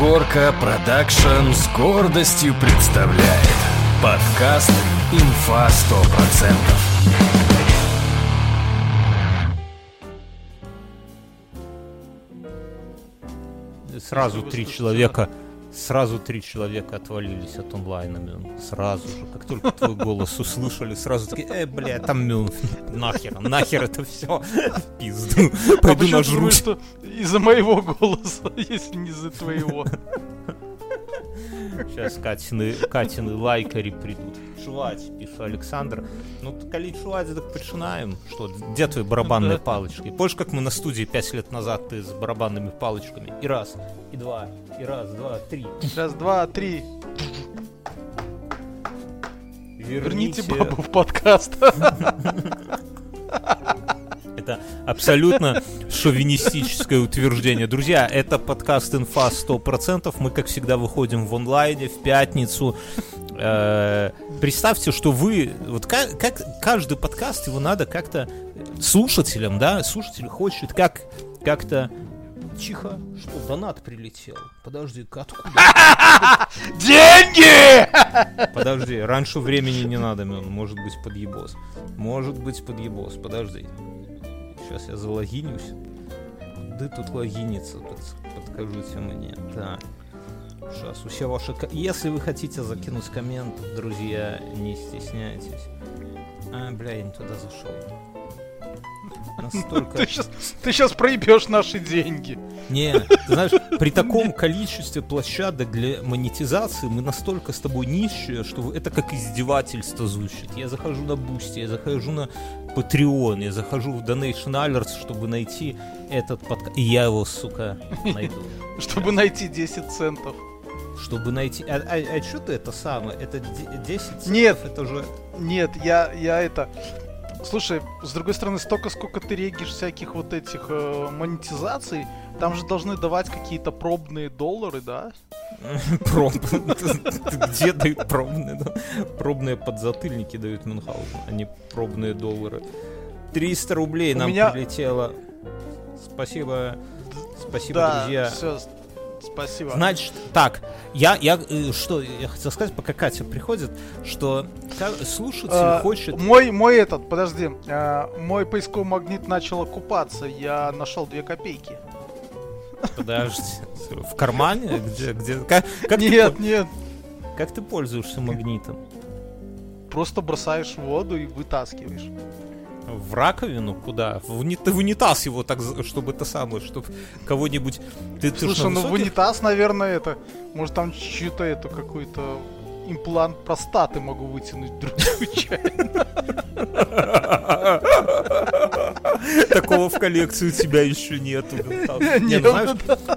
Горка Продакшн с гордостью представляет подкаст «Инфа 100%». Сразу три человека, сразу три человека отвалились от онлайна, Мюн. Сразу же, как только твой голос услышали, сразу такие, э, бля, там Мюн, нахер, нахер это все, пизду, А пойду думаешь, нажрусь. что из-за моего голоса, если не из-за твоего? Сейчас Катины, Катины лайкари придут. Чуваць, пишу Александр. Ну, коли чуваць, так починаем. Что, где твои барабанные Да. палочки? Помнишь, как мы на студии пять лет назад ты с барабанными палочками? И раз, и два, и раз, два, три. Раз, два, три. Верните бабу в подкаст. Это абсолютно шовинистическое утверждение. Друзья, это подкаст «Инфа 100%». Мы, как всегда, выходим в онлайне в пятницу. Э, Представьте, что вы... Вот ка- как каждый подкаст, его надо как-то слушателям, да, слушатель хочет как как-то... Тихо, что, донат прилетел. Подожди-ка, откуда? Деньги! Подожди, раньше времени не надо, может быть подъебос. Может быть подъебос, подожди. Сейчас я залогинюсь. Куда тут логиниться, Под- подскажите мне. Так. Сейчас, все ваши... ко- Если вы хотите закинуть коммент, друзья, не стесняйтесь. А, бля, я не туда зашел. Настолько... Ты сейчас, ты сейчас проебешь наши деньги. Не, ты знаешь, при таком количестве площадок для монетизации мы настолько с тобой нищие, что это как издевательство звучит. Я захожу на Бусти, я захожу на Patreon, я захожу в Donation Alerts, чтобы найти этот подкаст. И я его, сука, найду. Чтобы найти 10 центов. Чтобы найти... А, а, что ты это самое? Это де- 10 центов? Нет. Это же... Нет, я, я это... Слушай, с другой стороны, столько, сколько ты регишь всяких вот этих э, монетизаций, там же должны давать какие-то пробные доллары, да? Проб. Где дают пробные? Пробные подзатыльники дают Мюнхгаузен, а не пробные доллары. 300 рублей нам прилетело. Спасибо. Спасибо, друзья. Спасибо. Значит, так, я, я, э, что, я хотел сказать, пока Катя приходит, что слушатель А, хочет... Мой, мой этот, подожди, а, мой поисковый магнит начал окупаться, я нашел две копейки. Подожди, в кармане? Где, где, как, как, ты, нет, по- нет, как ты пользуешься магнитом? просто бросаешь в воду и вытаскиваешь. В раковину? Куда? В, уни- в унитаз его так, чтобы это самое, чтобы кого-нибудь... Ты, ты Слушай, на ну в унитаз, наверное, это, может там чью-то эту какой-то имплант простаты могу вытянуть вдруг случайно. Такого в коллекции у тебя еще нету. Не, ну, знаешь,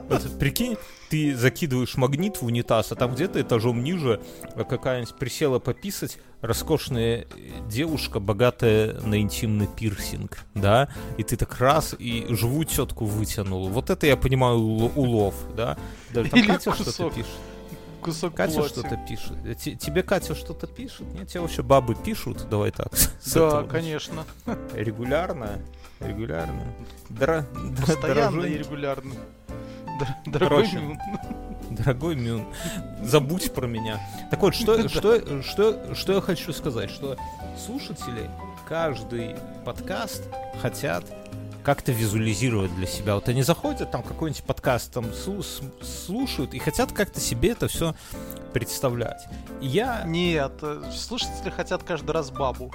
вот прикинь, ты закидываешь магнит в унитаз, а там где-то этажом ниже какая-нибудь присела пописать роскошная девушка, богатая на интимный пирсинг, да, и ты так раз и живую тетку вытянул. Вот это я понимаю уло- улов, да. Да, там Или Катя что-то пишет. Кусок Катя плоти. что-то пишет. Э, те- Тебе Катя что-то пишет? Нет, тебе вообще бабы пишут? Давай так. Да, конечно. Регулярно? Регулярно? Дора... д- Постоянно дорогой- и регулярно. Дор- Дорогой Короче. Мюн. Дорогой Мюн, забудь про меня. Так вот, что, что, что, что я хочу сказать, что слушатели каждый подкаст хотят как-то визуализировать для себя. Вот они заходят, там какой-нибудь подкаст там слушают и хотят как-то себе это все представлять. И я Нет, э, слушатели хотят каждый раз бабу.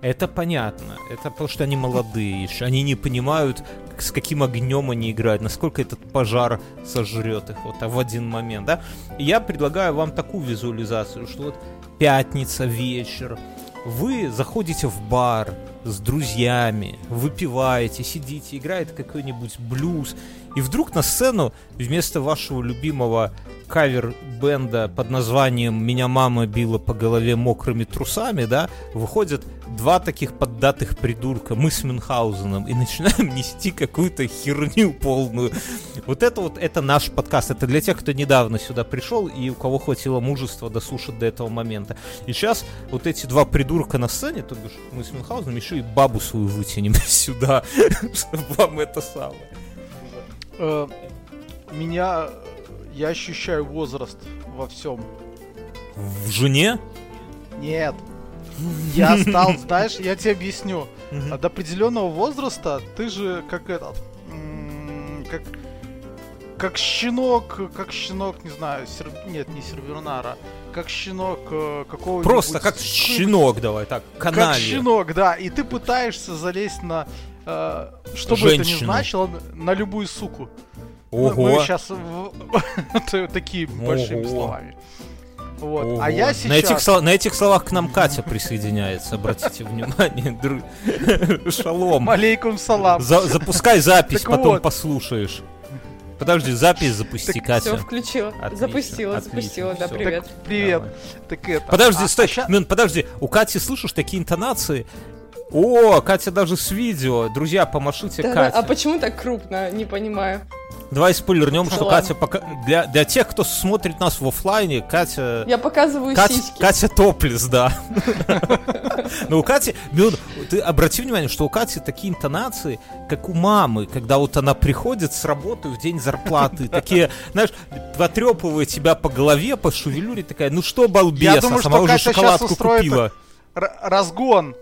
Это понятно. Это потому что они молодые еще. Они не понимают, с каким огнем они играют, насколько этот пожар сожрет их вот а в один момент, да? Я предлагаю вам такую визуализацию, что вот пятница, вечер, вы заходите в бар с друзьями, выпиваете, сидите, играет какой-нибудь блюз, и вдруг на сцену вместо вашего любимого кавер-бенда под названием «Меня мама била по голове мокрыми трусами», да, выходят два таких поддатых придурка, мы с Мюнхгаузеном, и начинаем нести какую-то херню полную. Вот это вот, это наш подкаст. Это для тех, кто недавно сюда пришел и у кого хватило мужества дослушать до этого момента. И сейчас вот эти два придурка на сцене, то бишь мы с Мюнхгаузеном, еще и бабу свою вытянем сюда, чтобы вам это самое. Э, Меня... я ощущаю возраст во всем. В жене? Нет. Я стал, знаешь, я тебе объясню. До определенного возраста ты же как этот, как как щенок, как щенок, не знаю, сер- нет, не сервернара, как щенок э, какого-нибудь... Просто как щенок, давай так, Как каналья. щенок, да, и ты пытаешься залезть на, э, что бы это ни значило, на любую суку. Ого. Мы сейчас такими большими словами. Вот. Ого. А я на, этих, сейчас... на этих словах к нам Катя присоединяется, обратите внимание. дру- Шалом. Алейкум салам. За- запускай запись, потом послушаешь. Подожди, запись запусти, Так Катя. Все, включила. Отлично, запустила, отлично, запустила, да, привет. Так, привет. Давай. Так это... Подожди, а- стой, а ща- Мин, подожди. У Кати, слышишь, такие интонации? О, Катя даже с видео. Друзья, помашите Да, да, Кате. а почему так крупно? Не понимаю. Давай спойлернем, что Ладно. Катя пока... Для, для тех, кто смотрит нас в оффлайне, Катя... Я показываю Катя, сиськи. Катя топлес, да. Но у Кати, Мюн, ты обрати внимание, что у Кати такие интонации, как у мамы, когда вот она приходит с работы в день зарплаты, такие, знаешь, потрепывая тебя по голове, по шевелюре, такая, ну что, балбес, Я думаю, а сама что уже Катя шоколадку купила. Разгон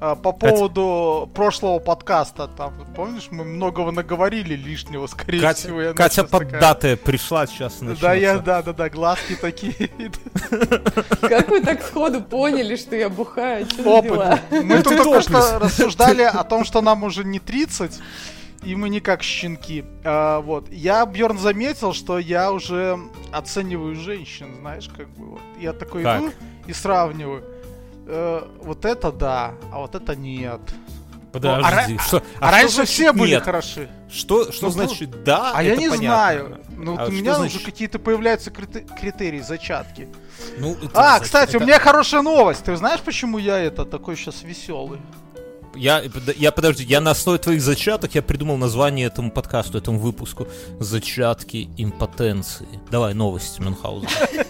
а, по Катя. поводу прошлого подкаста. Там, помнишь, мы многого наговорили лишнего, скорее всего. и Катя, Катя щас такая, поддатая пришла, сейчас Да, я, начнется. да, да, да, глазки такие. Как вы так сходу поняли, что я бухаю? Опыт. Мы Это тут только что рассуждали о том, что нам уже не 30, и мы не как щенки. А, вот. Я, Бьорн, заметил, что я уже оцениваю женщин, знаешь, как бы вот. Я такой иду и сравниваю. Э, вот это да, а вот это нет. Подожди, Ну, а что, А, что раньше значит все были нет? хороши. Что, что Ну, значит да? А я не понятно. знаю. Ну, вот А у что меня значит? уже какие-то появляются крите- критерии, зачатки. Ну, это А, значит, кстати, у это- меня хорошая новость. Ты знаешь, почему я это такой сейчас веселый? Я, я, подожди, я на основе твоих зачаток я придумал название этому подкасту, этому выпуску. Зачатки импотенции. Давай, новости, Мюнхгаузен.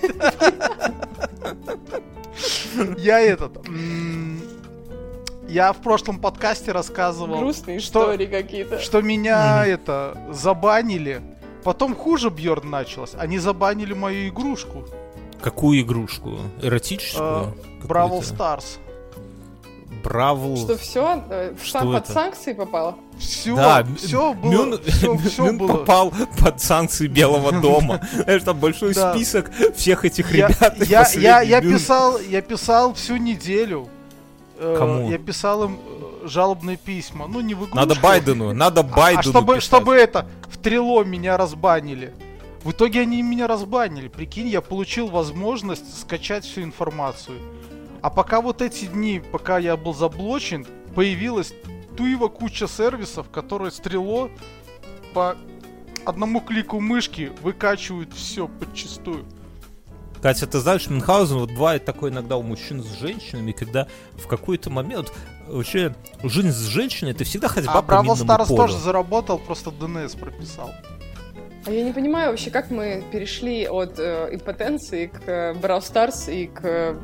Я этот... Я в прошлом подкасте рассказывал, Грустные что, истории какие-то. что меня это забанили. Потом хуже Бьорн началось. Они забанили мою игрушку. Какую игрушку? Эротическую? Бравл Какую-то? Старс. Бравл... Что все Что под это? санкции попало? Все, Да, все Мюн- было, все, Мюн было. попал под санкции Белого дома. Знаешь, там большой Да. список всех этих Я, ребят. я, я, я Мюн- писал, я писал всю неделю. Э, Кому? Я писал им э, жалобные письма. Ну, не в игрушку. Надо Байдену, надо А- Байдену А чтобы, писать. чтобы это, в трило меня разбанили. В итоге они меня разбанили. Прикинь, я получил возможность скачать всю информацию. А пока вот эти дни, пока я был заблочен, появилась туева куча сервисов, которые стрело по одному клику мышки выкачивают все подчистую. Катя, ты знаешь, Мюнхгаузен, вот бывает такое иногда у мужчин с женщинами, когда в какой-то момент вообще жизнь с женщиной это всегда ходьба А по Бравл минному Старс полю. тоже заработал, просто DNS прописал. А я не понимаю вообще, как мы перешли от э, импотенции к э, Brawl Stars и к э,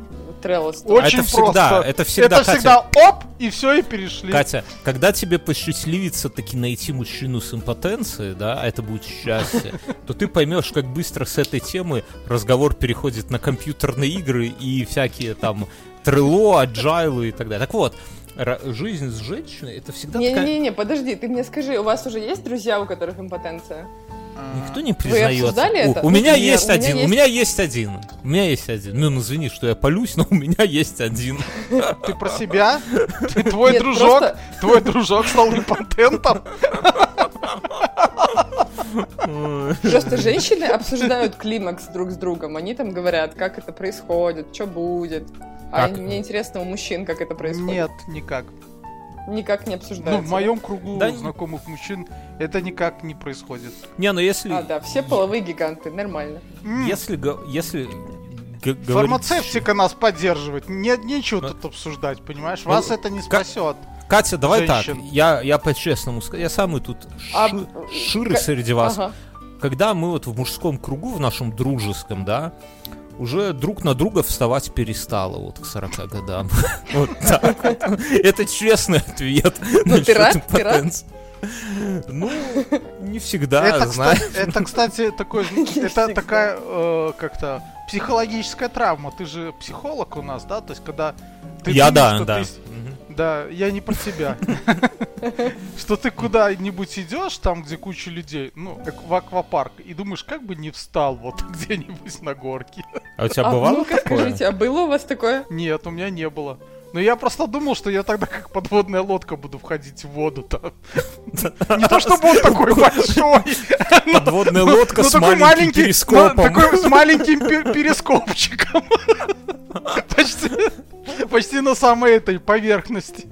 Trello. А Очень это всегда, просто. это всегда, Это Катя. всегда оп, и все, и перешли. Катя, когда тебе посчастливится таки найти мужчину с импотенцией, да, а это будет счастье, то ты поймешь, как быстро с этой темы разговор переходит на компьютерные игры и всякие там трело, аджайлы и так далее. Так вот, жизнь с женщиной это всегда такая... Не-не-не, подожди, ты мне скажи, у вас уже есть друзья, у которых импотенция? Никто не признается. О, это? У меня Нет, есть у меня один, у есть- меня есть один. У меня есть один. Ну, ну, извини, что я полюсь, но у меня есть один. Ты про себя? Ты, твой Нет, дружок, просто- твой дружок стал импотентом? Просто женщины обсуждают климакс друг с другом. Они там говорят, как это происходит, что будет. А Как? мне интересно у мужчин, как это происходит. Нет, никак. Никак не Ну, обсуждается. в моем кругу Да- знакомых мужчин это никак не происходит. Не, ну если... А, да, все половые гиганты, нормально. Если... Если... говорить- Фармацевтика нас поддерживает. Нет нечего Ну, тут обсуждать, понимаешь? ну, Вас это не спасет. Катя, давай женщин. так. Я, я по-честному скажу. Я самый тут А, ши- э, ширый ка- среди вас. Ага. Когда мы вот в мужском кругу, в нашем дружеском, да, уже друг на друга вставать перестало вот к 40 годам. Вот так вот. Это честный ответ. Ну, ты рад? Ты рад? импотенции. Ну, не всегда, это, знаешь. кстати, это, кстати, такой, это такая э, как-то психологическая травма. Ты же психолог у нас, да? То есть, когда ты Я думаешь, да, что да. ты Да, я не про тебя. Что ты куда-нибудь идешь, там, где куча людей, ну, в аквапарк, и думаешь, как бы не встал вот где-нибудь на горке. А у тебя А бывало ну-ка такое? скажите, а было у вас такое? Нет, у меня не было. Но я просто думал, что я тогда как подводная лодка буду входить в воду там. Не то чтобы он такой большой. Подводная лодка но с маленьким перископом. Такой с маленьким пе- перископчиком. Почти, на самой этой поверхности.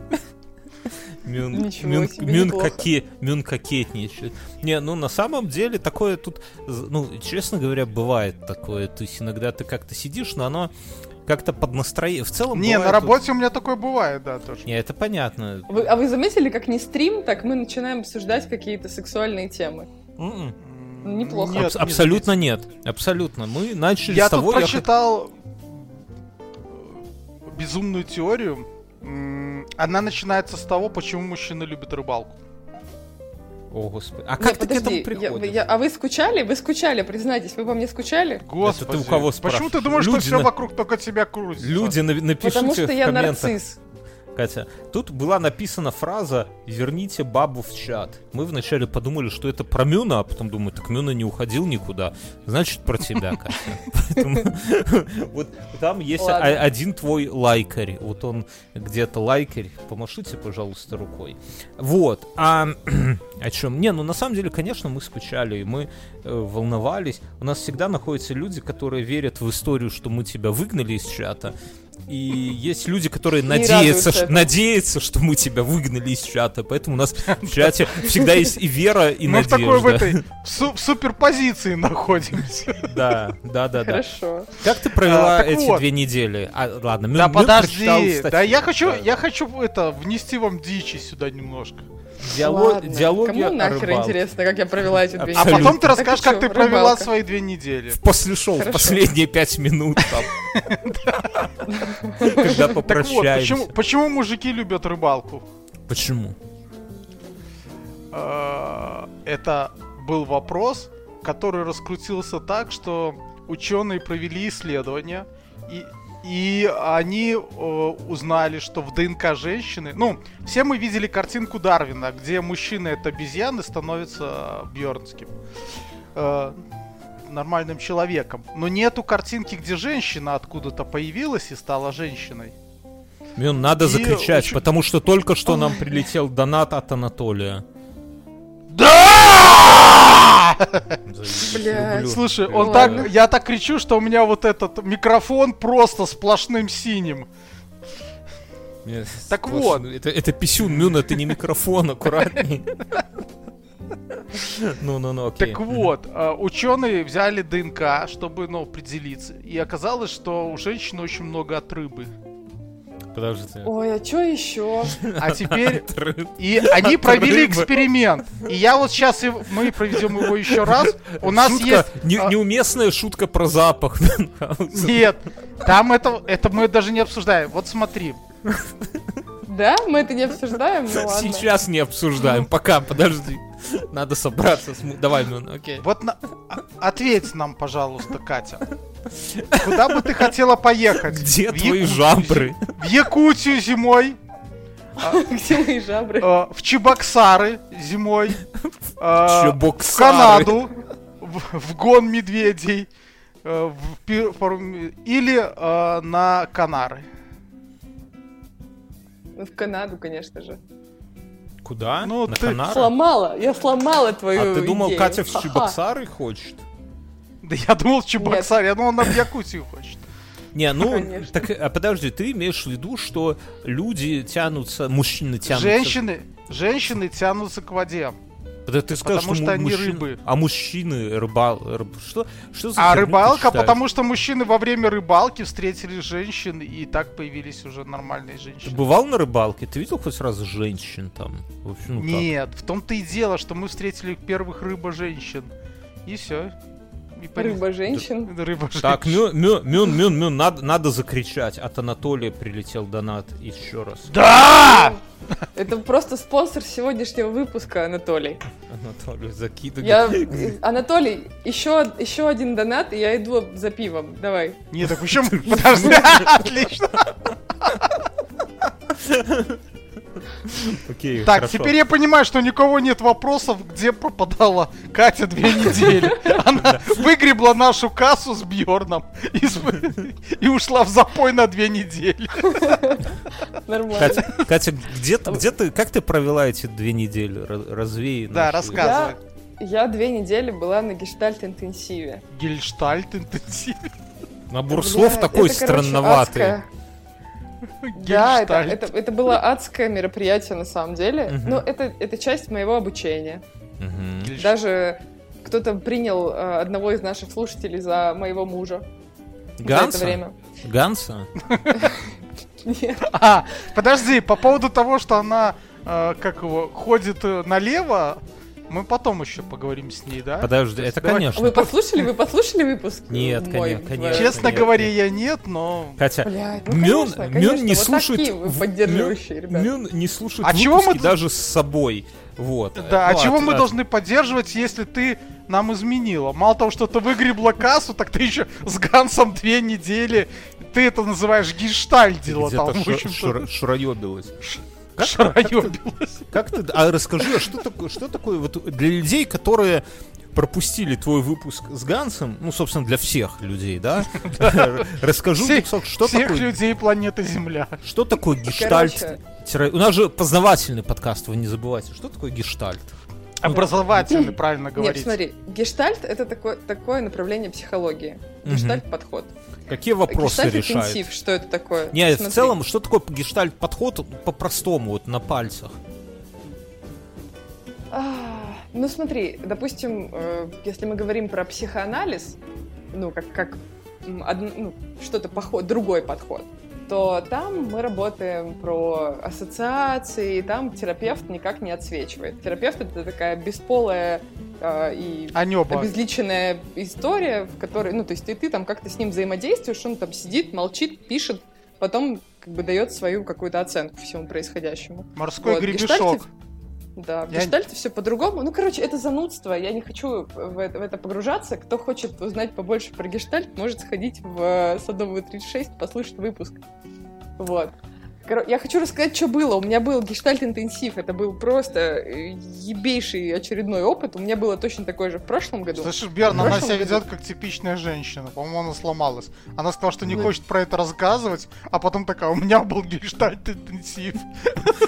Мюн, Мюн- себе, Мюн неплохо. коке- Мюн кокетничает. Не, ну на самом деле такое тут, ну, честно говоря, бывает такое. То есть иногда ты как-то сидишь, но оно как-то под настроение. В целом Не, на бывает тут- работе у меня такое бывает, да, тоже. Не, это понятно. Вы- а вы заметили, как не стрим, так мы начинаем обсуждать какие-то сексуальные темы? М-м. М, Неплохо. нет, Абс- не абсолютно нет. Абсолютно. Мы начали Я с тут того, я хот- прочитал э, безумную теорию. Она начинается с того, почему мужчины любят рыбалку. О, господи. А как ты к этому подожди, я- приходишь? я- а вы скучали? Вы скучали, признайтесь, вы по мне скучали? Господи. ты у кого Почему ты спрашиваешь? думаешь, что Люди все на- вокруг только тебя крутится? Люди, на- напишите Потому что в я комментах. нарцисс. Катя, тут была написана фраза «Верните бабу в чат». Мы вначале подумали, что это про Мюна, а потом думаю, так Мюна не уходил никуда. Значит, про тебя, Катя. Вот там есть один твой лайкарь. Вот он где-то лайкарь. Помашите, пожалуйста, рукой. Вот. А о чем? Не, ну на самом деле, конечно, мы скучали, и мы э, волновались. У нас всегда находятся люди, которые верят в историю, что мы тебя выгнали из чата. И есть люди, которые Не надеются, ш- надеются, что мы тебя выгнали из чата. Поэтому у нас в чате всегда есть и вера, и Мы в надежда. такой в этой в, су- в суперпозиции находимся. Да, да, да, да. Хорошо. Как ты провела А, эти вот. две недели? А, ладно, Да прочитал подожди, статью. да я хочу, Да. я хочу это внести вам дичи сюда немножко. Диалог- Ладно. диалоги Кому о нахер рыбалке. интересно, как я провела эти две А Абсолютно. потом ты расскажешь, как ты провела свои две недели. После шоу, в последние пять минут там. Когда попрощаемся. почему, почему мужики любят рыбалку? Почему? Э, Это был вопрос, который раскрутился так, что ученые провели исследование, и, и они э, узнали, что в ДНК женщины... Ну, все мы видели картинку Дарвина, где мужчина это обезьяны становится Бьернским. э, нормальным человеком. Но нету картинки, где женщина откуда-то появилась и стала женщиной. Мюн, надо И закричать, очень- потому что только что нам прилетел донат от Анатолия. Да! Блядь. Слушай, он так, я так кричу, что у меня вот этот микрофон просто сплошным синим. Так вот. Это, это писюн, Мюн, это не микрофон, аккуратней. Ну, ну, ну, окей. Так вот, э, ученые взяли ДНК, чтобы, ну, определиться, и оказалось, что у женщин очень много от рыбы. Подождите. Ой, а что еще? А теперь и они провели эксперимент. И я вот сейчас мы проведем его еще раз. У нас есть а, неуместная шутка про запах. Нет, там это это мы даже не обсуждаем. Вот смотри, Да? Мы это не обсуждаем? Ну. Сейчас не обсуждаем, пока, подожди. Надо собраться. с Давай, Мюн, окей. вот на- а- ответь нам, пожалуйста, Катя. Куда бы ты хотела поехать? Где В твои Якутию жабры? В Якутию зимой, Где мои жабры? э, в Чебоксары зимой, в Чебоксары. Канаду, в, гон медведей, или на Канары. Ну, В Канаду, конечно же. Куда? Ну, На ты Канары? Сломала, я сломала твою А ты думал, идею. Катя в Ха-ха. Чебоксары хочет? Да я думал, в Чебоксары, я думал, она в Якутию хочет. Не, ну, Конечно. так, а подожди, ты имеешь в виду, что люди тянутся, мужчины тянутся... Женщины, женщины тянутся к воде. Да ты сказал, потому что му- они мужчин- рыбы. А мужчины рыбал... рыб- Что, что за А ты рыбалка, потому что мужчины во время рыбалки встретили женщин, и так появились уже нормальные Ты женщины. бывал на рыбалке? Ты видел хоть раз женщин там? В общем, ну как? Нет, в том-то и дело, что мы встретили первых рыба-женщин. И все. Рыба женщин. Рыба Так, женщин. Мюн, Мюн, Мюн, Мюн, Мюн, надо, надо закричать. От Анатолия прилетел донат еще раз. Да! Это просто спонсор сегодняшнего выпуска, Анатолий. Анатолий закидывает. Я... Анатолий, еще, еще один донат, и я иду за пивом. Давай. Не, так почему? Подожди, отлично. Окей, Так, хорошо. теперь я понимаю, что никого нет вопросов, где пропадала Катя две недели. Она выгребла нашу кассу с Бьорном и, с- и ушла в запой на две недели. Нормально. Катя, Катя, где ты, где ты, как ты провела эти две недели? Развей. Да, наши- рассказывай. Я две недели была на гештальт-интенсиве. Гельштальт интенсив. Набор слов такой это, короче, странноватый. Да, это, это, это было адское мероприятие на самом деле. Мгм. Но это, это часть моего обучения. Гельш- Даже кто-то принял э, одного из наших слушателей за моего мужа за это Ганса? время. Ганса? Нет. А, подожди, по поводу того, что она, э, как его, ходит э, налево, мы потом еще поговорим с ней, да? Подожди, это Давай. конечно. Вы послушали, вы послушали выпуск? Нет, мой? конечно, конечно. Честно нет, говоря, нет. я нет, но... Хотя, Блядь, ну Мюн, конечно, Мюн конечно, не вот слушает... такие вы в- поддерживающие, Мюн- ребята. Мюн не слушает А чего мы выпуски даже с собой. Вот. Да, а Ну, чего от- мы от- должны поддерживать, если ты нам изменила? Мало того, что ты выгребла кассу, так ты еще с Гансом две недели. Ты это называешь гештальдила там, Где-то Как- Шароебилась. Как ты... А расскажи, а что такое, что такое вот для людей, которые пропустили твой выпуск с Гансом, ну, собственно, для всех людей, да? Расскажу, Всех- что Всех такое, людей планеты Земля. что такое гештальт? Короче, Тире- У нас же познавательный подкаст, вы не забывайте. Что такое гештальт? Образовательный, правильно нет, говорить. смотри, гештальт это такое, такое направление психологии. Гештальт-подход. Какие вопросы решает? Гештальт-интенсив, что это такое? Нет, в Смотри. целом, что такое гештальт-подход по-простому, вот на пальцах? А, Ну смотри, допустим, э, если мы говорим про психоанализ, ну как как ну, что-то поход, другой подход, то там мы работаем про ассоциации, и там терапевт никак не отсвечивает. Терапевт это такая бесполая э, и А небо. обезличенная история, в которой, ну, то есть ты, ты там как-то с ним взаимодействуешь, он там сидит, молчит, пишет, потом как бы дает свою какую-то оценку всему происходящему. Морской Вот, гребешок. гештальте- Да, в Я- гештальте все по-другому. Ну, короче, это занудство. Я не хочу в это, в это погружаться. Кто хочет узнать побольше про гештальт, может сходить в э, Садовую 36, послушать выпуск. Вот. Я хочу рассказать, что было. У меня был гештальт-интенсив. Это был просто э, ебейший очередной опыт. У меня было точно такой же в прошлом году. Слышишь, Берн, В она себя году- ведет как типичная женщина. По-моему, она сломалась. Она сказала, что не Ну. хочет про это рассказывать, а потом такая, у меня был гештальт интенсив.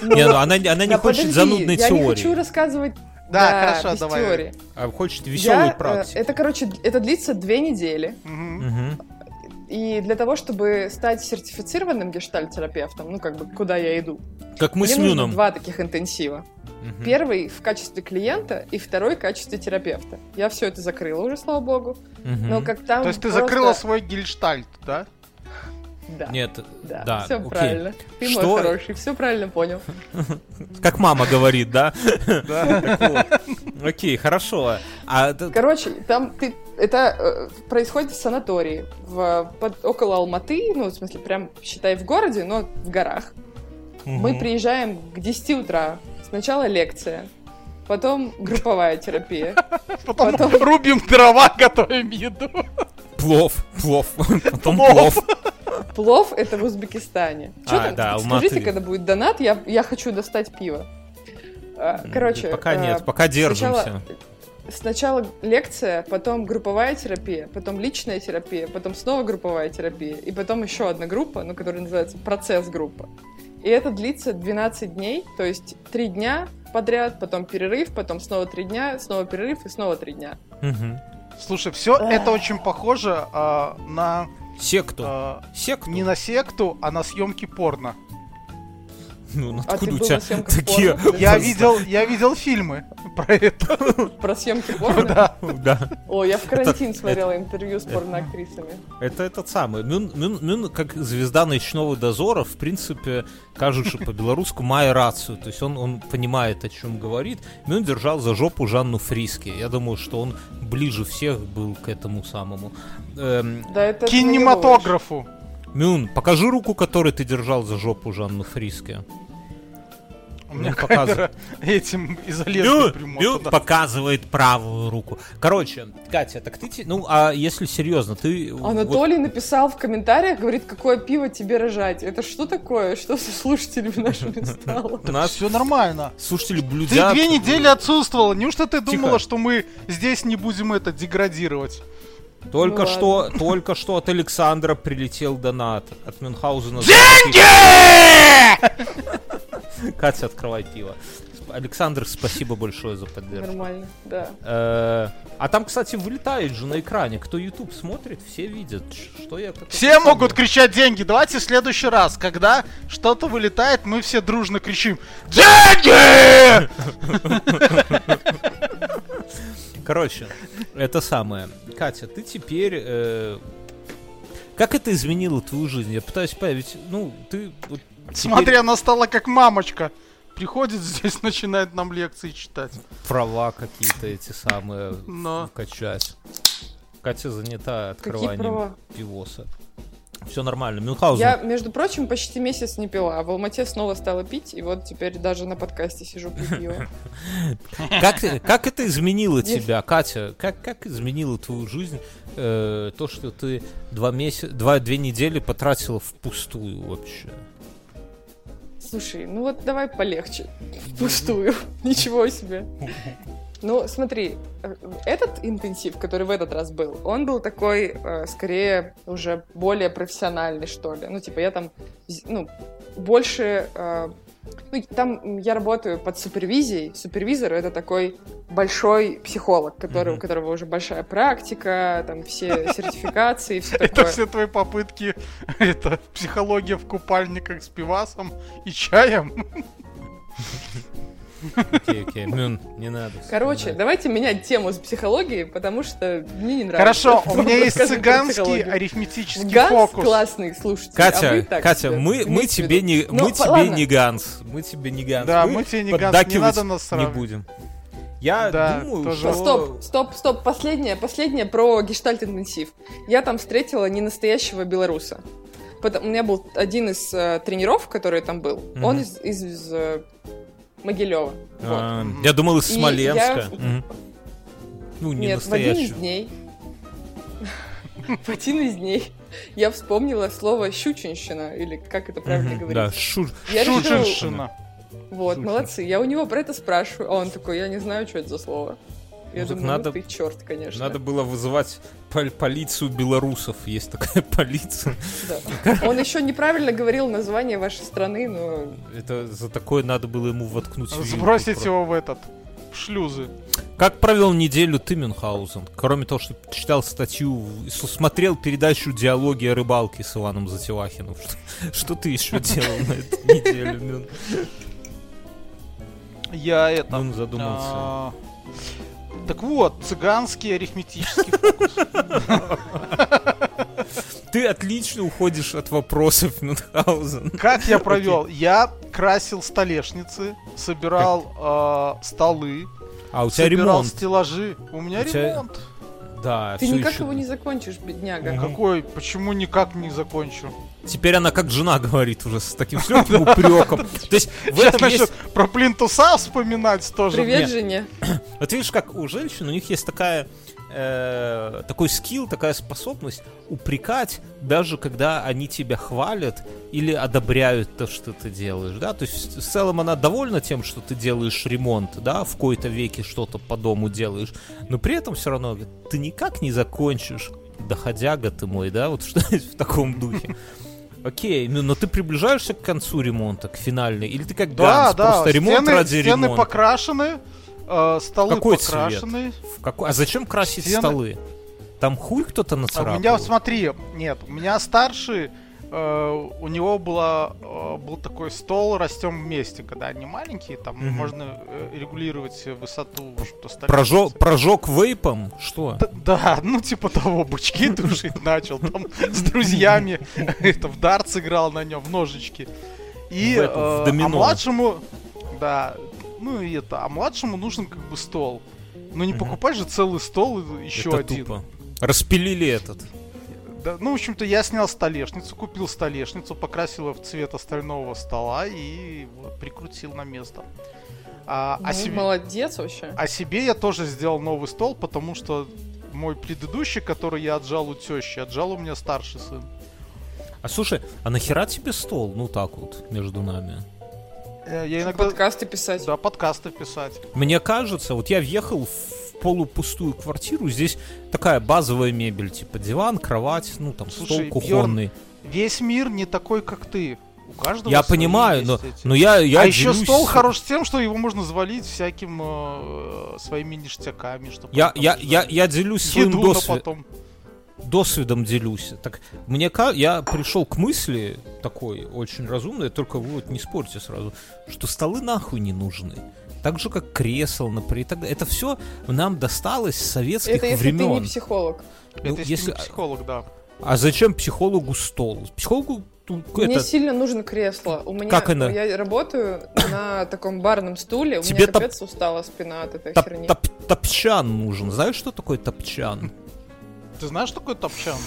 Ну, Не, ну она, не- она не да хочет занудной я теории, не хочу рассказывать Да, хорошо, без давай. теории. а хочет Я, веселой э, практики. это, короче, это длится две недели. И для того, чтобы стать сертифицированным гештальт-терапевтом, ну, как бы, куда я иду, Как мы мне с Мюном. два таких интенсива. Мгм. Первый в качестве клиента и второй в качестве терапевта. Я все это закрыла уже, слава богу. Мгм. Но как там То есть ты просто- закрыла свой гельштальт, да? Да, Нет, да, да, все окей. правильно. Ты Что- мой хороший, все правильно понял. как мама говорит, да? Да. Окей, хорошо. А Короче, там ты это э, происходит в санатории, в, под, около Алматы, ну, в смысле, прям, считай, в городе, но в горах. Мы Мгм. приезжаем к 10 утра. Сначала лекция, потом групповая терапия. Потом Потом- рубим дрова, готовим еду. плов, плов, потом Плов. плов. Плов это в Узбекистане. А, там? да, Алматы. Скажите, когда будет донат, я, я хочу достать пиво. А, Короче, Пока а, нет, пока держимся. Сначала, сначала лекция, потом групповая терапия, потом личная терапия, потом снова групповая терапия, и потом еще одна группа, ну, которая называется процесс-группа. И это длится 12 дней, то есть 3 дня подряд, потом перерыв, потом снова 3 дня, снова перерыв и снова 3 дня. Мгм. Слушай, все это очень похоже а, на Секту. а, Секту? не на секту, а на съемки порно. Ну, А ты откуда у был тебя такие... Я видел, я видел фильмы про это. Про съемки порно? Да. Да. О, я в карантин смотрела интервью с порноактрисами. Это этот самый. Мюн, Мюн- Мюн, как звезда ночного дозора, в принципе, кажется по-белорусски мая рацию. То есть он, он понимает, о чем говорит. Мюн держал за жопу Жанну Фриски. Я думаю, что он ближе всех был к этому самому. Эм, Да это Кинематографу. Мюн, покажи руку, которой ты держал за жопу Жанну Фриски. У меня Ну, показывай. камера этим примотана. показывает правую руку. Короче, Катя, так ты... Ну, а если серьезно, ты... вот- Анатолий написал в комментариях, говорит, какое пиво тебе рожать. Это что такое? Что со слушателями нашими стало? у нас Все нормально. слушатели Ты блюдят... две недели отсутствовала. Неужто ты думала, что мы здесь не будем это деградировать? Только Ну что, только что от Александра прилетел донат от Мюнхгаузена. Деньги! Катя, открывай пиво. Александр, спасибо большое за поддержку. Нормально, да. Э, А там, кстати, вылетает же на экране. Кто YouTube смотрит, все видят, что я... Все могут кричать деньги. Давайте в следующий раз, когда что-то вылетает, мы все дружно кричим Деньги! Короче, это самое. Катя, ты теперь... э, Как это изменило твою жизнь? Я пытаюсь понять, ведь, ну, ты... вот теперь Смотри, она стала как мамочка. Приходит здесь, начинает нам лекции читать. Права какие-то эти самые Но. качать. Катя занята открыванием пивоса. Все нормально. Мюнхгаузен, Я, между прочим, почти месяц не пила, а в Алмате снова стала пить, и вот теперь даже на подкасте сижу пью как, как это изменило тебя, Катя? Как, как изменило твою жизнь э, то, что ты два месяца, два, две недели потратила впустую вообще? Слушай, ну вот давай полегче. Впустую. Ничего себе. Ну, смотри, э, этот интенсив, который в этот раз был, он был такой, э, скорее, уже более профессиональный, что ли. Ну, типа, я там, ну, больше... ну, там я работаю под супервизией. Супервизор — это такой большой психолог, который, Мгм. у которого уже большая практика, там все сертификации и все Это такое. все твои попытки, это психология в купальниках с пивасом и чаем. Окей, окей, Мюн, не надо. Короче, Да. давайте менять тему с психологии, потому что мне не нравится. Хорошо, у меня есть цыганский арифметический Ганс фокус. классный, слушайте. а Катя, вы так Катя, мы, мы тебе не, Ну, мы по- тебе ладно. не Ганс, мы тебе не Ганс. Да, мы тебе не Ганс, не поддакивать надо нас не сравнивать. будем. Я Да, думаю, тоже. что... Стоп, стоп, стоп, последнее, последнее про гештальт-интенсив. Я там встретила не настоящего белоруса. Потом, у меня был один из э, тренеров, который там был, Мгм. он из, из, из, Могилева. Вот. А, я думал, из Смоленска. я-. Ну, не Нет, в один из дней. В один из дней я вспомнила слово щученщина, или как это правильно говорить. Да, Шученшина. Вот, молодцы. Я у него про это спрашиваю, а он такой, я не знаю, что это за слово. Я Ну, думаю, надо- ну ты черт, конечно. Надо было вызывать пол- полицию белорусов. Есть такая полиция. Да. Он еще неправильно говорил название вашей страны, но Это за такое надо было ему воткнуть вилку Сбросить про- его в этот, в шлюзы. Как провел неделю ты, Мюнхгаузен? Кроме того, что читал статью, смотрел передачу «Диалоги о рыбалке» с Иваном Затевахиным. Что, что ты еще делал на эту неделю, Мюн? Я это... Мюн задумался. Так вот, цыганский арифметический фокус. Ты отлично уходишь от вопросов, Мюнхгаузен. Как я провел? Я красил столешницы, собирал а, столы, А у тебя собирал ремонт. стеллажи. У меня У тебя- ремонт. Да, ты никак ещё- его не закончишь, бедняга. Какой? Почему никак не закончу? Теперь она как жена говорит уже с таким с легким упреком. То есть в этом есть про плинтуса вспоминать тоже. Привет, жене. Вот видишь, как у женщин, у них есть такая э, такой скилл, такая способность упрекать, даже когда они тебя хвалят или одобряют то, что ты делаешь, да, то есть в целом она довольна тем, что ты делаешь ремонт, да, в какой-то веке что-то по дому делаешь, но при этом все равно говорит, ты никак не закончишь, доходяга ты мой, да, вот что в таком духе. Окей, ну но ты приближаешься к концу ремонта, к финальной, или ты как Да, Ганс, да, просто ремонт стены, ради стены ремонта? покрашены, э, столы Какой покрашены. В какой... А зачем красить Стены- столы? Там хуй кто-то А у нацарапал? меня, смотри, нет, у меня старший, э, у него была, э, был такой стол «Растем вместе», когда они маленькие, там Мгм. можно э, регулировать высоту что столешницы. Прожег, прожег вейпом? Что? Д- Да, ну типа того, бычки душить начал, там с друзьями, это, в дартс играл на нем, в ножички. И, В это, в э, а младшему, да, ну и это, а младшему нужен как бы стол. Ну не покупай же целый стол еще Это один. тупо. Распилили этот. Да, ну, в общем-то, я снял столешницу, купил столешницу, покрасил ее в цвет остального стола и вот, прикрутил на место. А, а Ну, себе, Молодец вообще. а себе я тоже сделал новый стол, потому что мой предыдущий, который я отжал у тещи, отжал у меня старший сын. А слушай, а нахера тебе стол? Ну так вот, между нами. Э, Я иногда... Подкасты писать. Да, подкасты писать. Мне кажется, вот я въехал в полупустую квартиру, здесь такая базовая мебель, типа диван, кровать, ну там Слушай, стол кухонный. Весь мир не такой, как ты. У каждого Я понимаю, но, эти. но я, я а еще делюсь- стол хорош тем, что его можно завалить всяким э, своими ништяками. Чтобы Я, там я, я, я делюсь своим потом. досвидом делюсь. Так мне я пришел к мысли такой очень разумной, только вы вот не спорьте сразу, что столы нахуй не нужны. Так же, как кресел, например. и так далее. Это все нам досталось с советских Это если ты времен. не психолог. Это Ну, если, если- ты не психолог, да. А зачем психологу стол? Психологу Мне это, сильно нужно кресло. У меня, Как оно? Я работаю на таком барном стуле. У Тебе меня топ- капец устала спина от этой топ- херни. топ- топчан нужен. Знаешь, что такое топчан? Ты знаешь, что такое топчан?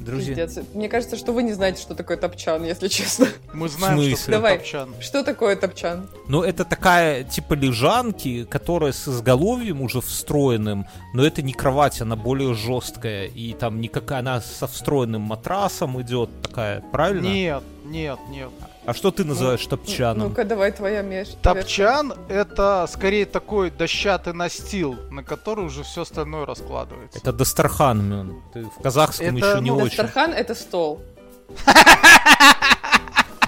Друзья, Пиздец. Мне кажется, что вы не знаете, что такое топчан, если честно. Мы знаем, что смысле? такое Давай. топчан. Что такое топчан? Ну, это такая, типа, лежанки, которая с изголовьем уже встроенным, но это не кровать, она более жесткая, и там никакая, она со встроенным матрасом идет, такая, правильно? Нет, нет, нет. А что ты называешь топчаном? Ну-ка, давай твоя меж. Топчан это скорее такой дощатый настил, на который уже все остальное раскладывается. Это Дастархан, Мюн. Ты в казахском Это, еще не ну, очень. Дастархан — это стол.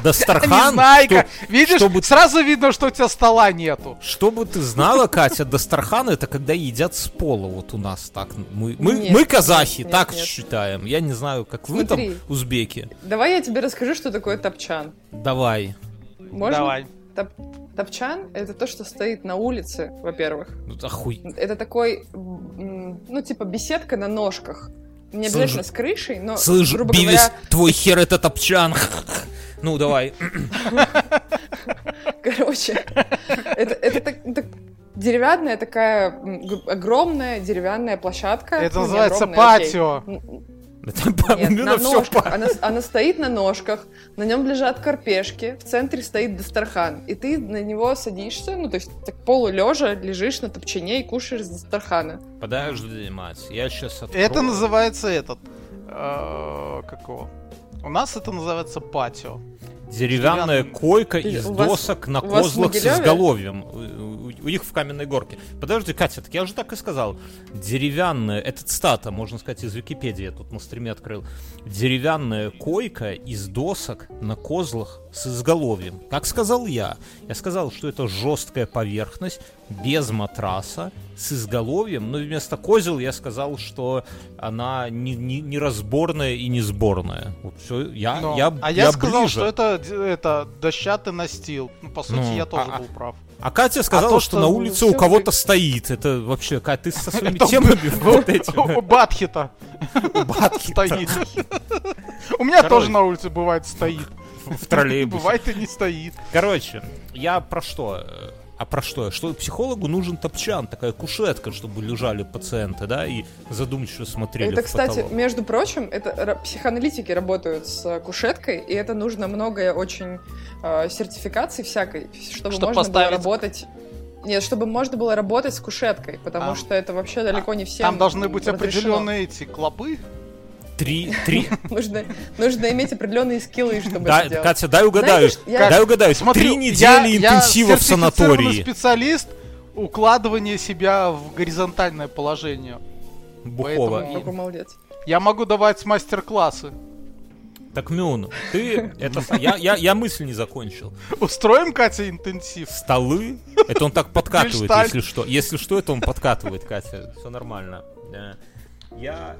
Дастархан? Незнайка! Что- Видишь, чтобы- сразу видно, что у тебя стола нету. Чтобы ты знала, Катя, Дастархан это когда едят с пола, вот у нас так. Мы, мы, Нет, мы казахи, нет, так нет. считаем. Я не знаю, как вы Смотри. там, узбеки. Давай я тебе расскажу, что такое топчан. Давай. Можно? Давай. Топ- Топчан — это то, что стоит на улице, во-первых. Ну, охуй. Это такой, ну, типа беседка на ножках. Не обязательно с крышей, но, Слышь, грубо Бивис, говоря, твой хер это топчан. Ну, давай. короче, это, это так- так деревянная такая огромная деревянная площадка. Это Ну, называется огромная, окей. патио. Н- Это Нет, на все ножках. Она, она стоит на ножках, на нем лежат карпешки, в центре стоит дастархан, и ты на него садишься, ну, то есть так полулежа лежишь на топчине и кушаешь с дастархана. Подожди, мать, я сейчас открою. Это называется этот... э, Как его? У нас это называется патио. Деревянная койка Ты- из вас- досок на козлах с изголовьем. У, них в каменной горке. Подожди, Катя, так я же так и сказал. Деревянная, это цитата, можно сказать, из Википедии, я тут на стриме открыл. Деревянная койка из досок на козлах с изголовьем. Как сказал я? Я сказал, что это жесткая поверхность, без матраса, с изголовьем, но вместо козел я сказал, что она не, не, не разборная и не сборная. Вот все, я, Но- я, а я, сказал, ближе. что это, это дощатый настил. Ну, по сути, Ну, я тоже а- а- был прав. А Катя сказала, то, что, что, на улице у кого-то стоит. Это вообще, Катя, ты со своими темами у- вот У этими. Батхита Батхита. стоит. У меня тоже на улице бывает стоит. В троллейбусе. Бывает и не стоит. Короче, я про что? А про что? Что психологу нужен топчан, такая кушетка, чтобы лежали пациенты, да, и задумчиво смотрели это, в кстати, потолок. между прочим, это психоаналитики работают с кушеткой, и это нужно многое очень э, сертификаций всякой, чтобы Чтоб можно поставить- было работать. Нет, чтобы можно было работать с кушеткой, потому А. что это вообще далеко не всем. Там должны быть разрешено. определенные эти клопы. Три, три. Нужно, нужно иметь определенные скиллы, чтобы Да, это делать. Катя, дай угадаю. Знаешь, я- Дай угадаю. Смотри, Три я- недели я интенсива в сертифицированный санатории. специалист укладывания себя в горизонтальное положение. Бухова. поэтому- Какой молодец. Я могу давать мастер-классы. Так, Мюн, ты... Это, я, я, я мысль не закончил. Устроим, Катя, интенсив? Столы. Это он так подкатывает, если что. Если что, это он подкатывает, Катя. Все нормально. Да. Я,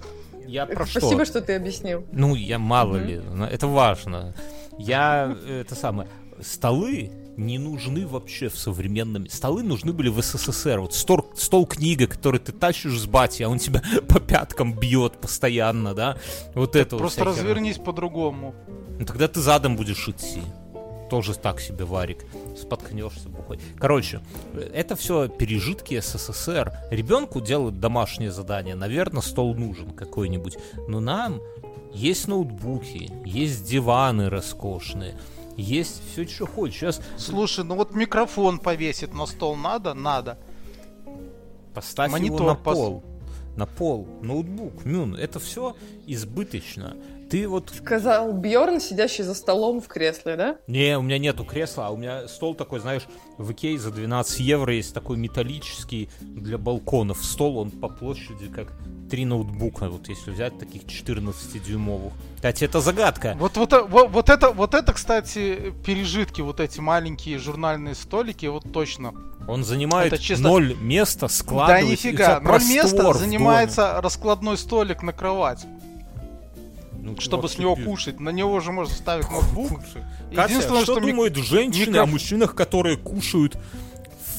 я про Спасибо, что? что ты объяснил. Ну, я мало ли, но это важно. Я, это самое, столы не нужны вообще в современном... Столы нужны были в СССР. Вот стол, стол книга, который ты тащишь с бати, а он тебя по пяткам бьет постоянно, да? Вот это вот Просто херня. развернись по-другому. Ну тогда ты задом будешь идти. Тоже так себе варик. Споткнешься бухой. Короче, это все пережитки СССР. Ребенку делают домашнее задание. Наверное, стол нужен какой-нибудь. Но нам есть ноутбуки, есть диваны роскошные, есть все, что хочешь. Сейчас Слушай, ну вот микрофон повесить на стол надо? Надо. поставь Монитор его на пос- пол. На пол. Ноутбук, Мюн. Это все избыточно. Ты вот Сказал Бьорн, сидящий за столом в кресле, да? Не, у меня нету кресла, а у меня стол такой, знаешь, в Икее за 12 евро есть такой металлический для балконов стол, он по площади как три ноутбука, вот если взять таких 14-дюймовых. Кстати, это загадка. Вот, вот, э, вот, вот это, вот это, кстати, пережитки, вот эти маленькие журнальные столики, вот точно. Он занимает Это чисто- ноль места, Да складывать. и у нифига, ноль места занимается раскладной столик на кровать. Ну, чтобы вот с него тебе- кушать. На него уже можно ставить ноутбук. Катя, Единственное, что, что думают женщины микроф- о мужчинах, которые кушают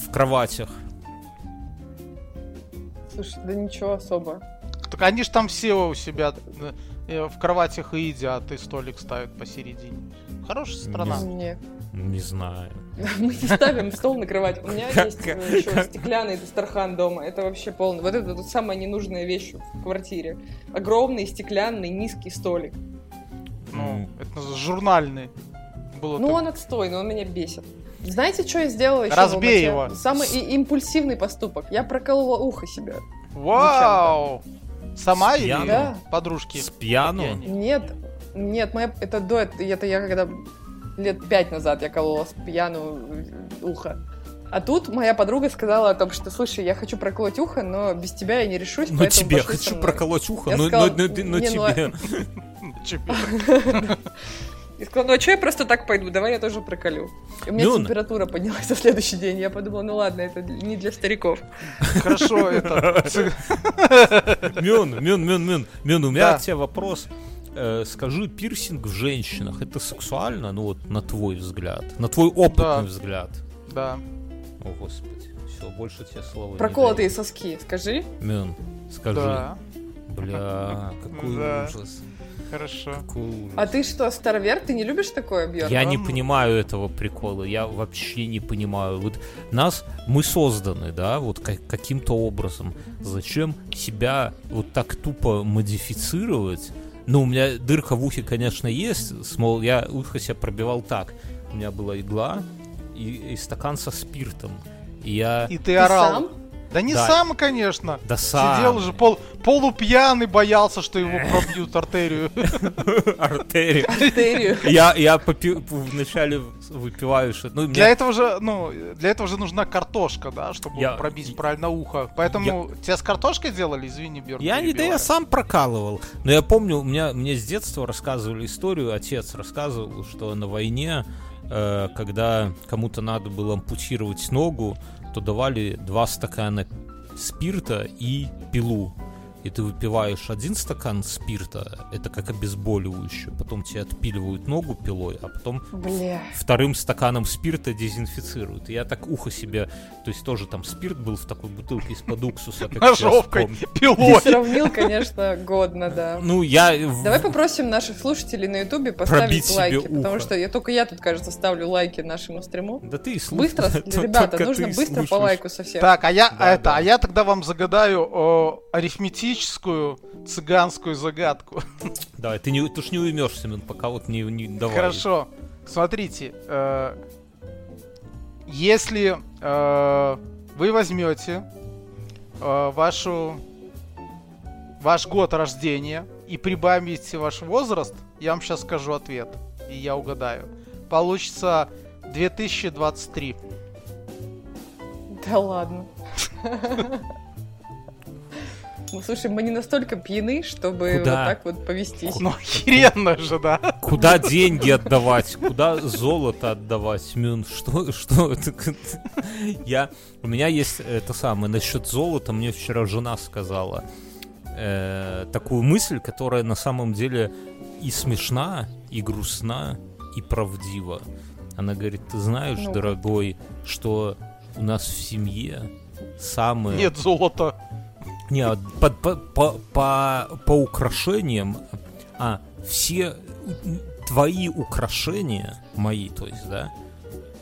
в кроватях? Слушай, да ничего особо. Так они же там все у себя э, в кроватях и едят, и столик ставят посередине. Хорошая страна. Не Нет. Не знаю. Мы не ставим стол на кровать. У меня есть э, еще стеклянный Дастархан дома. Это вообще полный. Вот это вот самая ненужная вещь в квартире. Огромный стеклянный низкий столик. Ну, это журнальный. Было Ну, так- он отстой, но он меня бесит. Знаете, что я сделала еще? Разбей его. Самый импульсивный поступок. Я проколола ухо себе. Вау! Сама С или подружки? С пьяну? Нет, нет, моя, это до это я когда лет пять назад я колола с пьяну ухо. А тут моя подруга сказала о том, что, слушай, я хочу проколоть ухо, но без тебя я не решусь, Ну поэтому тебе хочу мной». проколоть ухо, Я но, сказала, но- но- но «Не, ну, тебе. И сказала, ну а что я просто так пойду, давай я тоже проколю. И у меня Ну, температура поднялась на следующий день. Я подумала, ну ладно, это не для стариков. Хорошо, это... Мюн, Мюн, Мюн, Мюн, Мюн, у меня к тебе вопрос. Э, скажи, пирсинг в женщинах, это сексуально? Ну вот, на твой взгляд. На твой опытный Да. взгляд. Да. О, господи. Все, больше тебе слова не Проколотые соски, скажи. Мюн, скажи. Да. Бля, какой Да. ужас. Хорошо. Какой ужас. А ты что, старовер, ты не любишь такое, Бьерн? Я не понимаю этого прикола, я вообще не понимаю. Вот нас, мы созданы, да, вот ка- каким-то образом. Зачем себя вот так тупо модифицировать? Ну, у меня дырка в ухе, конечно, есть, смол, я ухо себе пробивал так. У меня была игла и, и стакан со спиртом. И я... И ты Ты орал. сам? Да не Да. сам, конечно. Да сам. Сидел уже пол, полупьяный, боялся, что его пробьют артерию. артерию. Артерию. Я, я попи- вначале выпиваю, что... Ну, у меня- Для этого же, ну, для этого же нужна картошка, да, чтобы Я- пробить правильно ухо. Поэтому тебя с картошкой делали, извини, Бёрд. Я не, да я сам прокалывал. Но я помню, у меня, мне с детства рассказывали историю, отец рассказывал, что на войне, э, когда кому-то надо было ампутировать ногу, то давали два стакана спирта и пилу. И ты выпиваешь один стакан спирта, это как обезболивающее, потом тебе отпиливают ногу пилой, а потом Бля. вторым стаканом спирта дезинфицируют. И я так ухо себе, то есть тоже там спирт был в такой бутылке из-под уксуса. как Ножовкой, помню. Ты пилой. сравнил, конечно, годно, да. Ну, я... Давай попросим наших слушателей на ютубе поставить лайки, потому что я только я тут, кажется, ставлю лайки нашему стриму. Да ты и Быстро, ребята, нужно быстро по лайку совсем. Так, а я, это, а я тогда вам загадаю о, арифметическую цыганскую загадку. Давай, ты, не, ты ж не уймешься, Мин, пока вот не, не давай. Хорошо. Смотрите, э, если э, вы возьмете э, вашу ваш год рождения и прибавите ваш возраст, я вам сейчас скажу ответ, и я угадаю. Получится 2023. Да ладно. Ну, слушай, мы не настолько пьяны, чтобы Куда? вот так вот повестись. Ну, охеренно же, да? Куда деньги отдавать? Куда золото отдавать, Мюн? Что, что? это? Я, у меня есть это самое, насчет золота, мне вчера жена сказала. э, такую мысль, которая на самом деле и смешна, и грустна, и правдива. Она говорит, ты знаешь, Ну-ка. дорогой, что у нас в семье самые... Нет золота. Не, а по, по, по, по, по украшениям, а все твои украшения, мои, то есть, да,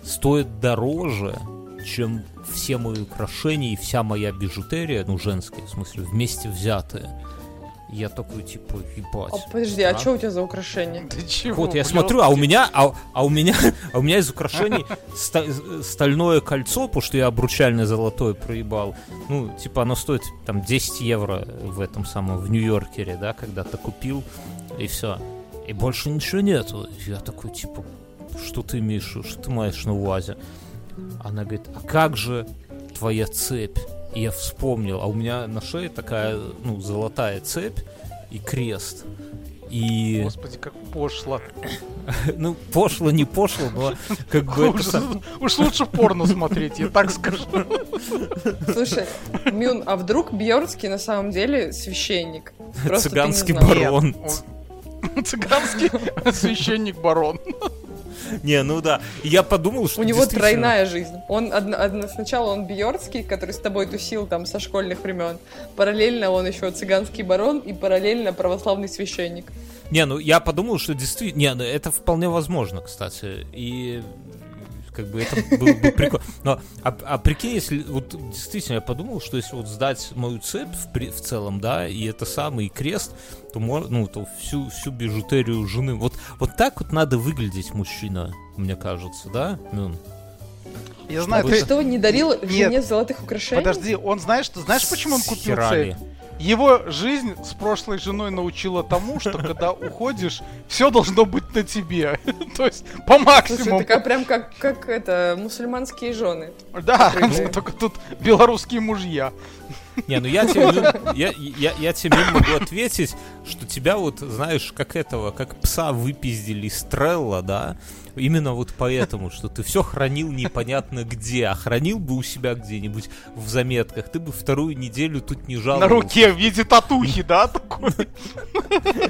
стоят дороже, чем все мои украшения и вся моя бижутерия, ну, женская, в смысле, вместе взятые. Я такой, типа, ебать. А, подожди, а Да. что у тебя за украшение? Ты чего? Вот я блядь? смотрю, а у меня, а, а у меня, а у меня из украшений ста- стальное кольцо, потому что я обручальное золотое проебал. Ну, типа оно стоит там 10 евро в этом самом, в Нью-Йоркере, да, когда-то купил, и все. И больше ничего нету. Я такой, типа, что ты имеешь, что ты маешь на УАЗе? Она говорит, а как же твоя цепь? И я вспомнил, а у меня на шее такая, ну, золотая цепь и крест. И... Господи, как пошло. Ну, пошло, не пошло, но как бы это Уж, сам- уж лучше порно смотреть, я так скажу. Слушай, Мюн, а вдруг Бьернский на самом деле священник? Просто цыганский барон. Он цыганский священник-барон. Не, ну да. Я подумал, что У него действительно- тройная жизнь. Он одно- одно- сначала он Бьордский, который с тобой тусил там со школьных времен. Параллельно он еще цыганский барон и параллельно православный священник. Не, ну я подумал, что действительно... Не, ну это вполне возможно, кстати. И как бы это было бы прикольно. Но, а, а прикинь, если... Вот действительно, я подумал, что если вот сдать мою цепь в, при- в целом, да, и это самый крест, то, мор- ну, то всю, всю бижутерию жены... Вот, вот так вот надо выглядеть мужчина, мне кажется, да, Мюн? Я знаю, Вы ты... Что, не дарил Нет. жене золотых украшений? Подожди, он знаешь, ты знаешь, почему он купил Схерали. цепь? Его жизнь с прошлой женой научила тому, что когда уходишь, все должно быть на тебе. То есть по Слушай, максимуму. такая прям как, как это, мусульманские жены. Да, Прикольно. только тут белорусские мужья. Не, ну я тебе, я, я, я тебе могу ответить, что тебя вот, знаешь, как этого, как пса выпиздили из Трелла, да, именно вот поэтому, что ты все хранил непонятно где, а хранил бы у себя где-нибудь в заметках, ты бы вторую неделю тут не жаловался. На руке в виде татухи, да, такой?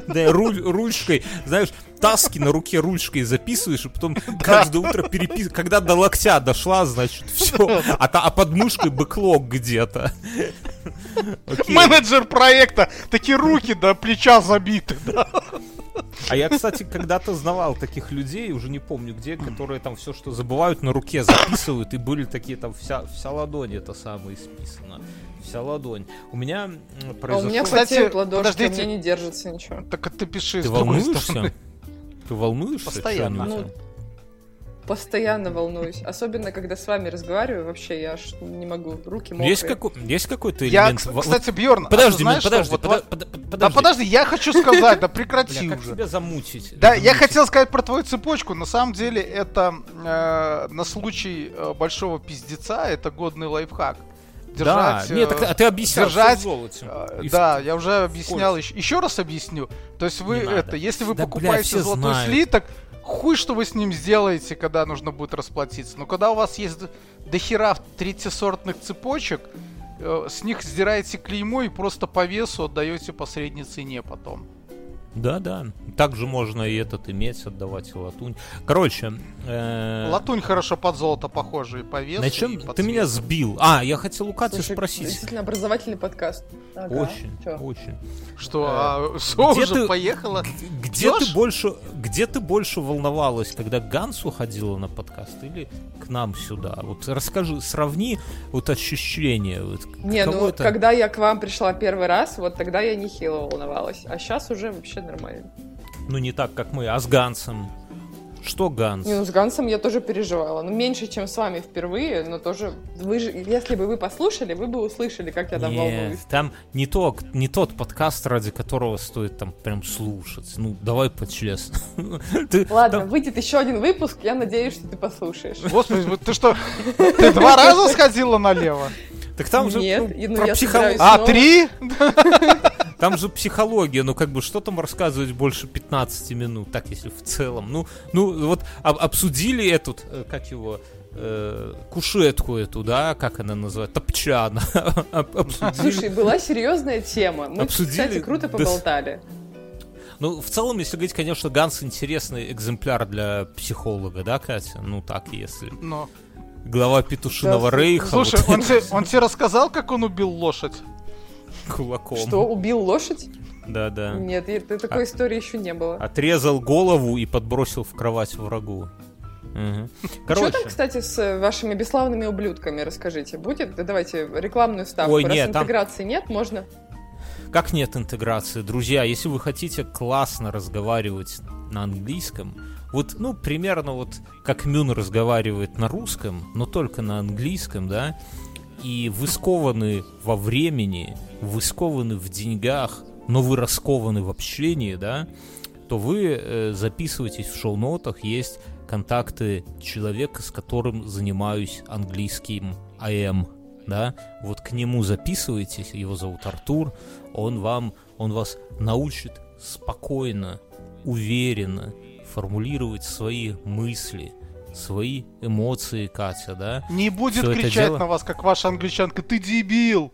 Да, ручкой, знаешь, таски на руке ручкой записываешь, и потом каждое утро переписываешь. Когда до локтя дошла, значит, все. А, та- а под мышкой бэклог где-то. Менеджер проекта, такие руки до плеча забиты, да. А я, кстати, когда-то знавал таких людей, уже не помню где, которые там все, что забывают, на руке записывают, и были такие там вся, вся ладонь это самое исписано. Вся ладонь. У меня м, А у произошло... меня Кстати, потеют ладошки, а у подождите. меня не держится ничего. Так ты пиши Ты с другой волнуешься? стороны. Ты волнуешься? Постоянно. Ну? Постоянно волнуюсь. Особенно, когда с вами разговариваю, вообще я аж не могу. Руки мокрые. есть, какой, есть какой-то Я, элемент... во- кстати, Бьорн, Подожди, знаешь, Мин, что? подожди, во- пода- под- Да подожди, я хочу сказать, да прекрати Бля, как уже. тебя замучить? Да, я хотел сказать про твою цепочку. На самом деле, это э, на случай э, большого пиздеца, это годный лайфхак. Да, Держать, нет, э, так, а ты объяснял, держать, в золоте. э, И в- да, я уже объяснял, еще, еще раз объясню. То есть вы это, если вы Да, бля, покупаете все золотой знают. слиток, хуй что вы с ним сделаете, когда нужно будет расплатиться. Но когда у вас есть дохера третьесортных цепочек, э, с них сдираете клеймо и просто по весу отдаете по средней цене потом. Да, да. Также можно и этот иметь, отдавать и латунь. Короче, э, Латунь хорошо под золото похожа и по весу. на чем и ты меня сбил? А, я хотел у Кати Слушай, спросить. Действительно образовательный подкаст. Ага. Очень, Чё? очень. Что, Э, а, Со где уже ты- поехала? Где ты больше, где ты больше волновалась, когда к Гансу ходила на подкаст или к нам сюда? Вот расскажи, сравни вот ощущения. Вот, Не, ну это? когда я к вам пришла первый раз, вот тогда я нехило волновалась. А сейчас уже вообще нормально. Ну не так, как мы, а с Гансом. Что Ганс? Не, ну с Гансом я тоже переживала. Ну, меньше, чем с вами впервые, но тоже... Вы же, если бы вы послушали, вы бы услышали, как я там Нет, волнуюсь. там не, то, не тот подкаст, ради которого стоит там прям слушать. Ну, давай по-честному. Ты Ладно, там- выйдет еще один выпуск, я надеюсь, что ты послушаешь. Господи, ты что, ты два раза сходила налево? Так там же Нет, ну, ну, про психологию. А, три? Там же психология, ну как бы что там рассказывать больше 15 минут, так если в целом. Ну, ну вот об- обсудили этот, э, как его, э, кушетку эту, да, как она называется, топчана. Слушай, была серьезная тема. Мы, Обсудили кстати, круто поболтали. Ну, в целом, если говорить, конечно, Ганс интересный экземпляр для психолога, да, Катя? Ну, так, если. Но. Глава петушиного Да, рейха Слушай, вот он тебе, он тебе рассказал, как он убил лошадь? кулаком. Что, убил лошадь? Да, да. Нет, А. такой истории еще не было. Отрезал голову и подбросил в кровать врагу. Что Короче, там, кстати, с э, вашими бесславными ублюдками, расскажите, будет? Да давайте рекламную вставку. Ой, Раз нет, там- интеграции нет, можно... как нет интеграции? Друзья, если вы хотите классно разговаривать на английском, вот, ну, примерно вот как Мюн разговаривает на русском, но только на английском, да, и вы скованы во времени, вы скованы в деньгах, но вы раскованы в общении, да, то вы э, записываетесь в шоу-нотах, есть контакты человека, с которым занимаюсь английским АМ, да, вот к нему записывайтесь, его зовут Артур, он вам, он вас научит спокойно, уверенно формулировать свои мысли, свои эмоции, Катя, да, Не будет Всё кричать дело- на вас, как ваша англичанка, ты дебил!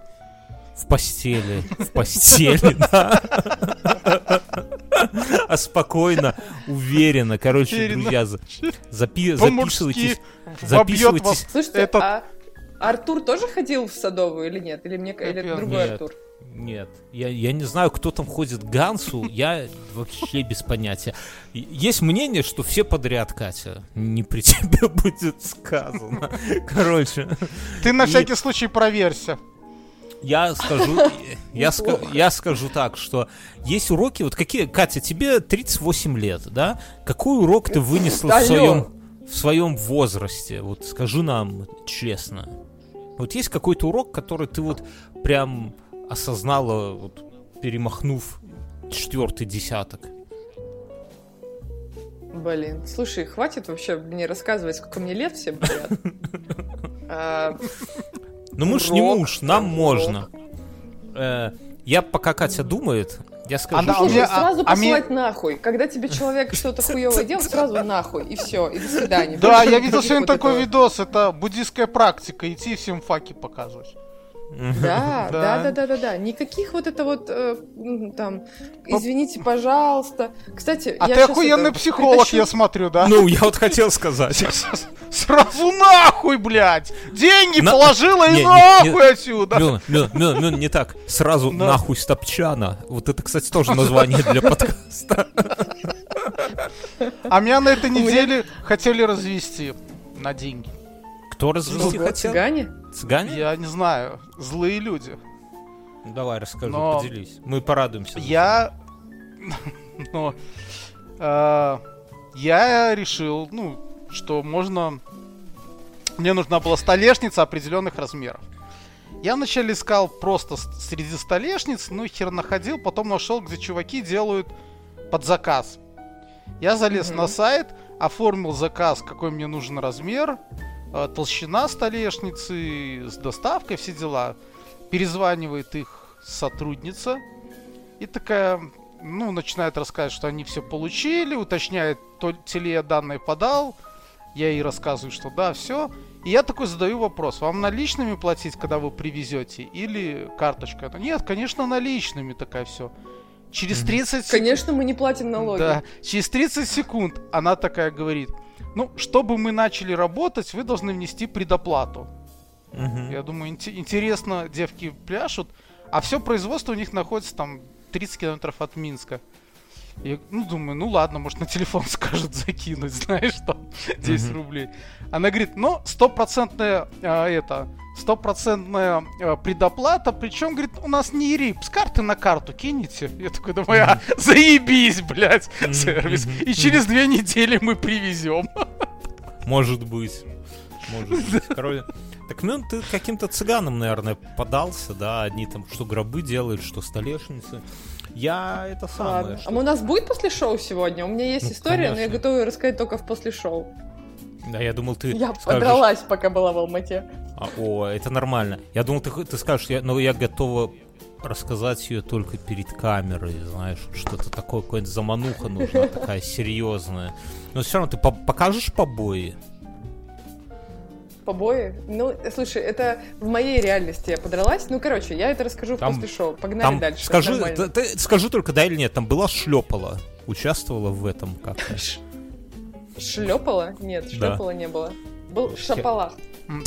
в постели, в постели, да. А спокойно, уверенно, короче, друзья, записывайтесь, записывайтесь, Слушайте, а Артур тоже ходил в Садовую или нет? Или, мне, или другой. Артур? Нет, я, я не знаю, кто там ходит к Гансу, я вообще без понятия. Есть мнение, что все подряд, Катя, не при тебе будет сказано. Короче, Ты на И- всякий случай проверься. я скажу, я, ска- я скажу так, что есть уроки, вот какие, Катя, тебе 38 лет, да? Какой урок ты вынесла в своем, в своем возрасте? Вот скажи нам честно. Вот есть какой-то урок, который ты вот прям осознала, вот, перемахнув четвертый десяток? Блин, слушай, хватит вообще мне рассказывать, сколько мне лет всем. А, Ну мы ж не муж, нам можно. Э, я пока Катя думает, я скажу, Она- что- Слушай, а- сразу а мне- посылать нахуй. Когда тебе человек что-то хуевое делает, сразу нахуй, и все, и до свидания. Да, я видел сегодня такой видос, это буддийская практика, идти всем факи показывать. Да, Да. да, да, да, да. Никаких вот это вот э, там, извините, пожалуйста. Кстати, А ты охуенный психолог, я смотрю, да? Ну, я вот хотел сказать. Сразу нахуй, блядь! Деньги На- положила Не, и не, нахуй отсюда! Мюн, Мюн, Мюн, Мюн, не так. Сразу нахуй стопчана. Вот это, кстати, тоже название для подкаста. А меня на этой неделе хотели развести на деньги. Кто развести хотел? цыгане? Цыгане? Я не знаю, злые люди. Ну, Давай, расскажи, Но- поделись. Мы порадуемся. Я... Ну, э, я решил, ну, что можно... Мне нужна была столешница определенных размеров. Я вначале искал просто среди столешниц, ну хер находил, потом нашел, где чуваки делают под заказ. Я залез Мгм. на сайт, оформил заказ, какой мне нужен размер, толщина столешницы, с доставкой, все дела. Перезванивает их сотрудница и такая, ну, начинает рассказывать, что они все получили, уточняет, то ли я данные подал. Я ей рассказываю, что да, все. И я такой задаю вопрос, вам наличными платить, когда вы привезете, или карточка? Она, Нет, конечно, наличными, такая все. Через Мгм. 30 секунд... Конечно, мы не платим налоги. Да, через 30 секунд она такая говорит, ну, чтобы мы начали работать, вы должны внести предоплату. Мгм. Я думаю, инте- интересно, девки пляшут, а все производство у них находится там 30 километров от Минска. Я, ну, думаю, ну ладно, может на телефон скажут закинуть, знаешь, там 10 Мгм. рублей. Она говорит, ну, стопроцентная а, это, стопроцентная а, предоплата, причем, говорит, у нас не рип, с карты на карту кинете. Я такой думаю, а, заебись, блядь, Мгм, сервис. И через две недели мы привезем. Может быть. Может быть. Короче, так, ну, ты каким-то цыганам, наверное, подался, да? Одни там что гробы делают, что столешницы. Я это самое. Что- А у нас будет после шоу сегодня? У меня есть Ну, история, но я конечно. готова ее рассказать только в после шоу. Да, я думал, ты Я скажешь... подралась, пока была в Алмате. А, о, это нормально. Я думал, ты, ты скажешь, я, но я готова рассказать ее только перед камерой, знаешь, что-то такое, какая-нибудь замануха нужна, такая серьезная. Но все равно ты по- покажешь побои? Побои? Ну, слушай, это в моей реальности я подралась. Ну, короче, я это расскажу Там- после шоу. Погнали Там, дальше. скажи, Нормально. ты- ты скажи только да или нет, там была шлепала, участвовала в этом как-то. Ш- Шлепала? Нет, Да. шлепала не было. Был шапалах.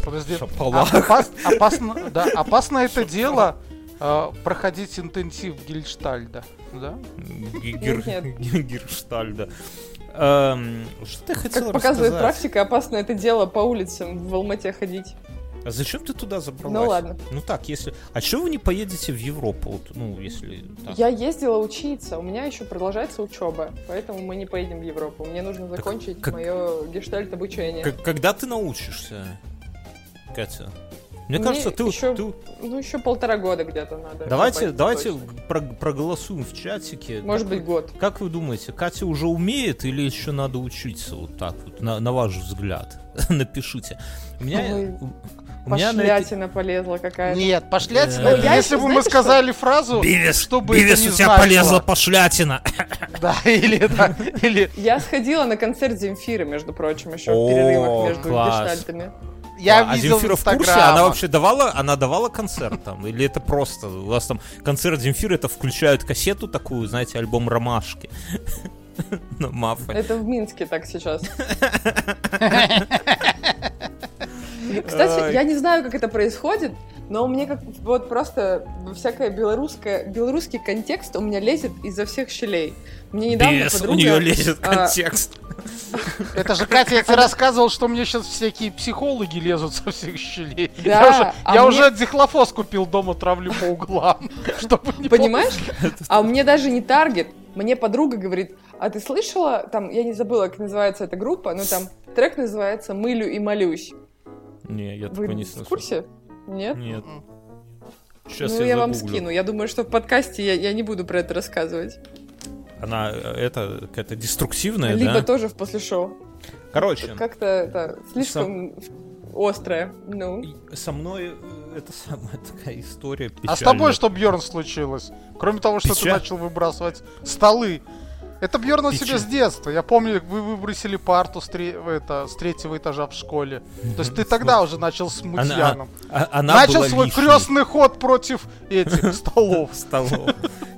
Подожди. Шапалах. А- опас- опасно, да, опасно это дело э, проходить интенсив Гельштальда. Да? Нет, Герштальда. Эм, Что ты хотел Как показывает рассказать? практика, опасно это дело по улицам в Алмате ходить. А зачем ты туда забралась? Ну ладно. Ну так, если... А что вы не поедете в Европу? Вот, ну, если... так. Я ездила учиться, у меня еще продолжается учеба, поэтому мы не поедем в Европу. Мне нужно закончить как- мое гештальт обучение. К- Когда ты научишься, Катя? Мне Мне кажется, ты... еще- ты- Ну, еще полтора года где-то надо. Давайте, давайте про- проголосуем в чатике. Может Как быть, год. Как вы думаете, Катя уже умеет или еще надо учиться вот так вот, на, на ваш взгляд? Напишите. У меня, Ой, у, меня Пошлятина полезла какая-то. Нет, пошлятина. Это я если еще- бы мы сказали фразу, Бивис, чтобы Бивис, это не у тебя значило. полезла пошлятина. Да, или да, или Я сходила на концерт Земфиры, между прочим, еще в перерывах между гештальтами. Я а видел Земфира в курсе? Она вообще давала, она давала концерт там? Или это просто, у вас там концерт Земфиры, это включают кассету такую, знаете, альбом «Ромашки». На мафе. Это в Минске так сейчас. Кстати, я не знаю, как это происходит, но мне как вот просто всякое белорусское, белорусский контекст у меня лезет изо всех щелей. Мне недавно Бес, у подруга... нее лезет а, контекст. Это же, Катя, я тебе рассказывал, что мне сейчас всякие психологи лезут со всех щелей. Да, я уже, а я мне- уже дихлофос купил дома, травлю по углам, чтобы не Понимаешь? А у меня даже не таргет. Мне подруга говорит, а ты слышала, там, я не забыла, как называется эта группа, но там трек называется «Мылю и молюсь». Не, я такой не в слышал. курсе? Нет? Нет. Сейчас ну, я, я, вам скину. Я думаю, что в подкасте я, я не буду про это рассказывать. Она э, это какая-то деструктивная, Либо да? тоже в после шоу. Короче, Как-то это слишком острое. Ну. со мной э, это самая такая история А с тобой печальная. что, Бьерн, случилось? Кроме того, что ты Печаль- начал выбрасывать столы. Это Бьерн у себя Печаль- с детства. Я помню, вы выбросили парту с, в это, с третьего этажа в школе. То есть ты тогда уже начал с мутьяном. А- она Начал была свой лишней. крестный ход против этих столов. столов.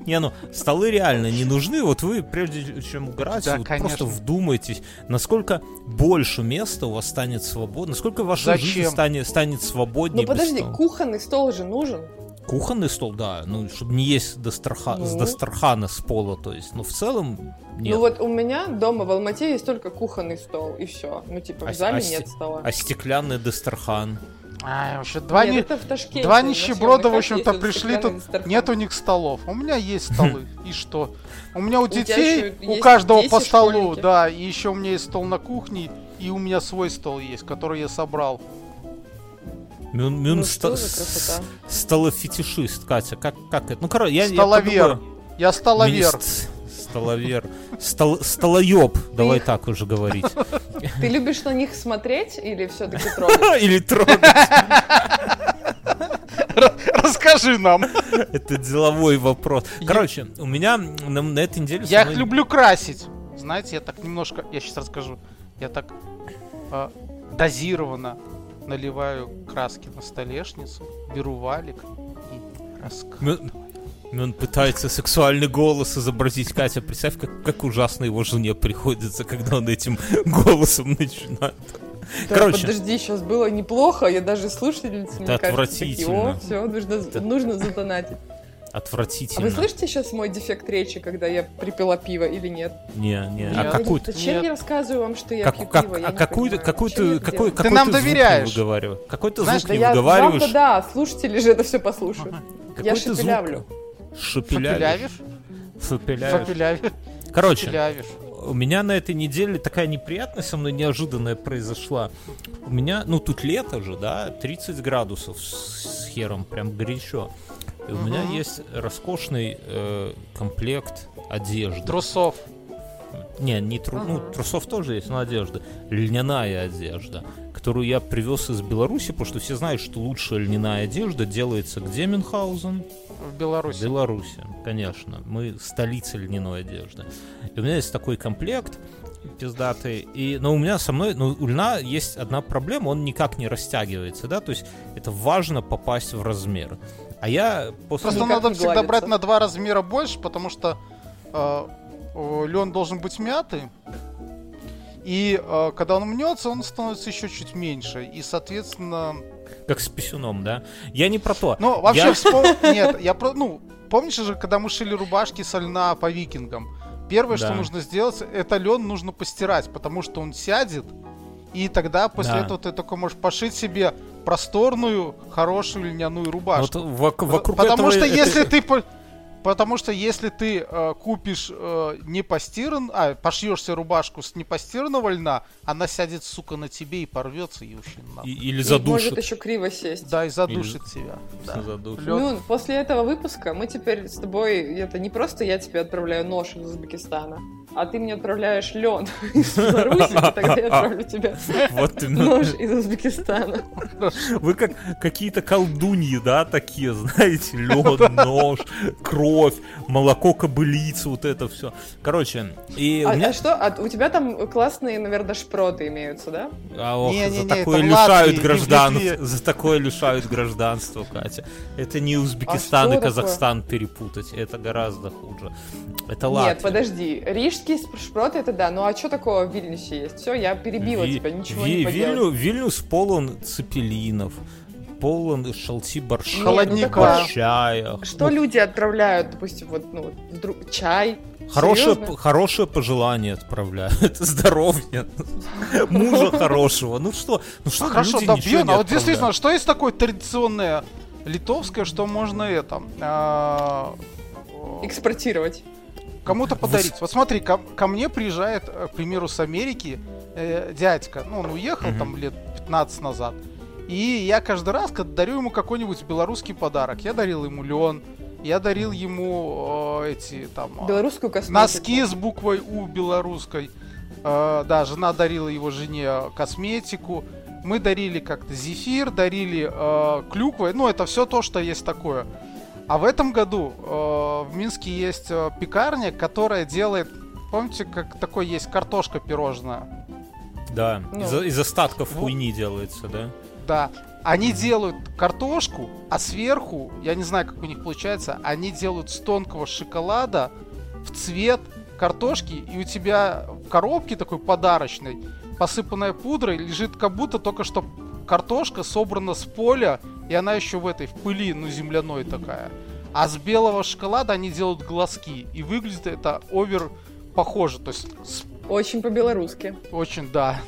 Не, ну, столы реально не нужны. Вот вы, прежде чем угорать, Да, вот просто вдумайтесь, насколько больше места у вас станет свободно, насколько ваша жизнь Зачем? станет, станет свободнее. Ну подожди, стола. кухонный стол же нужен. Кухонный стол, да, ну, чтобы не есть с Ну. Дастархана с пола, то есть, ну, в целом, нет. Ну вот у меня дома в Алмате есть только кухонный стол, и все. Ну типа в А- зале а с- нет стола. А стеклянный Дастархан? А, вообще, два, Нет, ни- это в Ташкенте. два нищеброда, в общем-то, пришли, тут нет у них столов. У меня есть столы. И что? У меня у детей, у каждого по столу, школьники? да. И еще у меня есть стол на кухне, и у меня свой стол есть, который я собрал. Мюн, мюн Ну ста- что за красота? с- столофетишист, Катя, как, как это? Ну, короче, я, я Столовер. Я столовер. Столовер. Стол- Столоеб, давай так уже говорить. Ты любишь на них смотреть или все-таки трогать? Или трогать. Расскажи нам. Это деловой вопрос. Короче, у меня на, на этой неделе... Я их люблю красить. Знаете, я так немножко, я сейчас расскажу. Я так э, дозированно наливаю краски на столешницу, беру валик и раскладываю. Мюн- Мюн пытается сексуальный голос изобразить. Катя, представь, как, как ужасно его жене приходится, когда он этим голосом начинает. Да, Короче. подожди, сейчас было неплохо, я даже слушательницы, мне Это кажется, такие, отвратительно. о, все, нужно, Это- нужно задонатить. А Отвратительно. вы слышите сейчас мой дефект речи, когда я припила пиво или нет? Не, не. Нет. А какую ты... Зачем Нет. я рассказываю вам, что я Как, пью как, пиво? Я а не какую, ты, какой, какой нам ты звук не доверяешь. выговариваешь? Какой ты Знаешь, звук Да не я выговариваешь? да, слушатели же это все послушают. Какой Я ты звук? Шепелявишь. Фапелявишь? Короче, у меня на этой неделе такая неприятность со мной неожиданная произошла. У меня, ну тут лето же, да, 30 градусов с, хером, прям горячо. И у меня есть роскошный э, комплект одежды. Трусов. Не, не тру... ну, Ага. трусов тоже есть, но одежда. Льняная одежда, которую я привез из Беларуси, потому что все знают, что лучшая льняная одежда делается где Мюнхгаузен? В В Беларуси. Беларуси, конечно. Мы столица льняной одежды. И у меня есть такой комплект. пиздатый. И, но у меня со мной, ну, у льна есть одна проблема, он никак не растягивается, да, то есть это важно попасть в размер. А я после... Просто Никак надо всегда гладится. брать на два размера больше, потому что лен должен быть мятый. И э, когда он мнется, он становится еще чуть меньше. И, соответственно... Как с писюном, да? Я не про то. Ну, вообще, Я- вспом- Нет, я про... Ну, помнишь же, когда мы шили рубашки со льна по викингам? Первое, что Да. нужно сделать, это лен нужно постирать, потому что он сядет, и тогда после Да. этого ты только можешь пошить себе просторную, хорошую льняную рубашку. Вот вок- вокруг Потому этого что это- если ты Потому что если ты э, купишь э, не постиран, а пошьешь себе рубашку с непостиранного льна, она сядет, сука, на тебе и порвется и вообще и- нахуй. или И задушит. может еще криво сесть. Да, и задушит тебя. Да. Задушит. Лёд- Ну, после этого выпуска мы теперь с тобой, это не просто я тебе отправляю нож из Узбекистана, а ты мне отправляешь лен из Беларуси, и тогда я отправлю тебе нож из Узбекистана. Вы как какие-то колдуньи, да, такие, знаете, лед, нож, кровь, молоко кобылицы, вот это все. Короче, и у А, меня а что? А у тебя там классные, наверное, шпроты имеются, да? А ох, Не-не-не, за такое это в лишают Латвии, не граждан, за такое лишают гражданства, Катя. Это не Узбекистан А и Казахстан перепутать, это гораздо хуже. Это Нет, Латвия. подожди. Рижские шпроты это да. Ну а что такого в Вильнюсе есть? Все, я перебила Ви- тебя, ничего Ви- не поделать. Вильню- Вильнюс полон цепелинов, полон шалти борща, Холодника. чая. Что Ну, люди отправляют, допустим, вот, ну, вдруг чай? Хорошее, Серьезно? п- хорошее пожелание отправляют. Здоровья. Мужа хорошего. Ну что? Ну что А хорошо, да, не а вот действительно, что есть такое традиционное литовское, что можно это... а, о, Экспортировать. Кому-то подарить. Вот смотри, ко, ко мне приезжает, э, к примеру, с Америки э, дядька. Ну, он уехал Мгм. там лет 15 назад. И я каждый раз, когда дарю ему какой-нибудь белорусский подарок, я дарил ему лен, я дарил ему э, эти там э, Белорусскую косметику. носки с буквой У белорусской. Э, да, жена дарила его жене косметику. Мы дарили как-то зефир, дарили э, клюквы. Ну, это все то, что есть такое. А в этом году э, в Минске есть э, пекарня, которая делает... Помните, как такой есть картошка пирожная? Да, Ну. из, из остатков Вот. хуйни делается, да? Да. Они делают картошку, а сверху, я не знаю, как у них получается, они делают с тонкого шоколада в цвет картошки, и у тебя в коробке такой подарочной, посыпанная пудрой, лежит как будто только что картошка собрана с поля, и она еще в этой, в пыли, ну, земляной такая. А с белого шоколада они делают глазки, и выглядит это овер похоже, то есть с Очень по-белорусски. очень, да.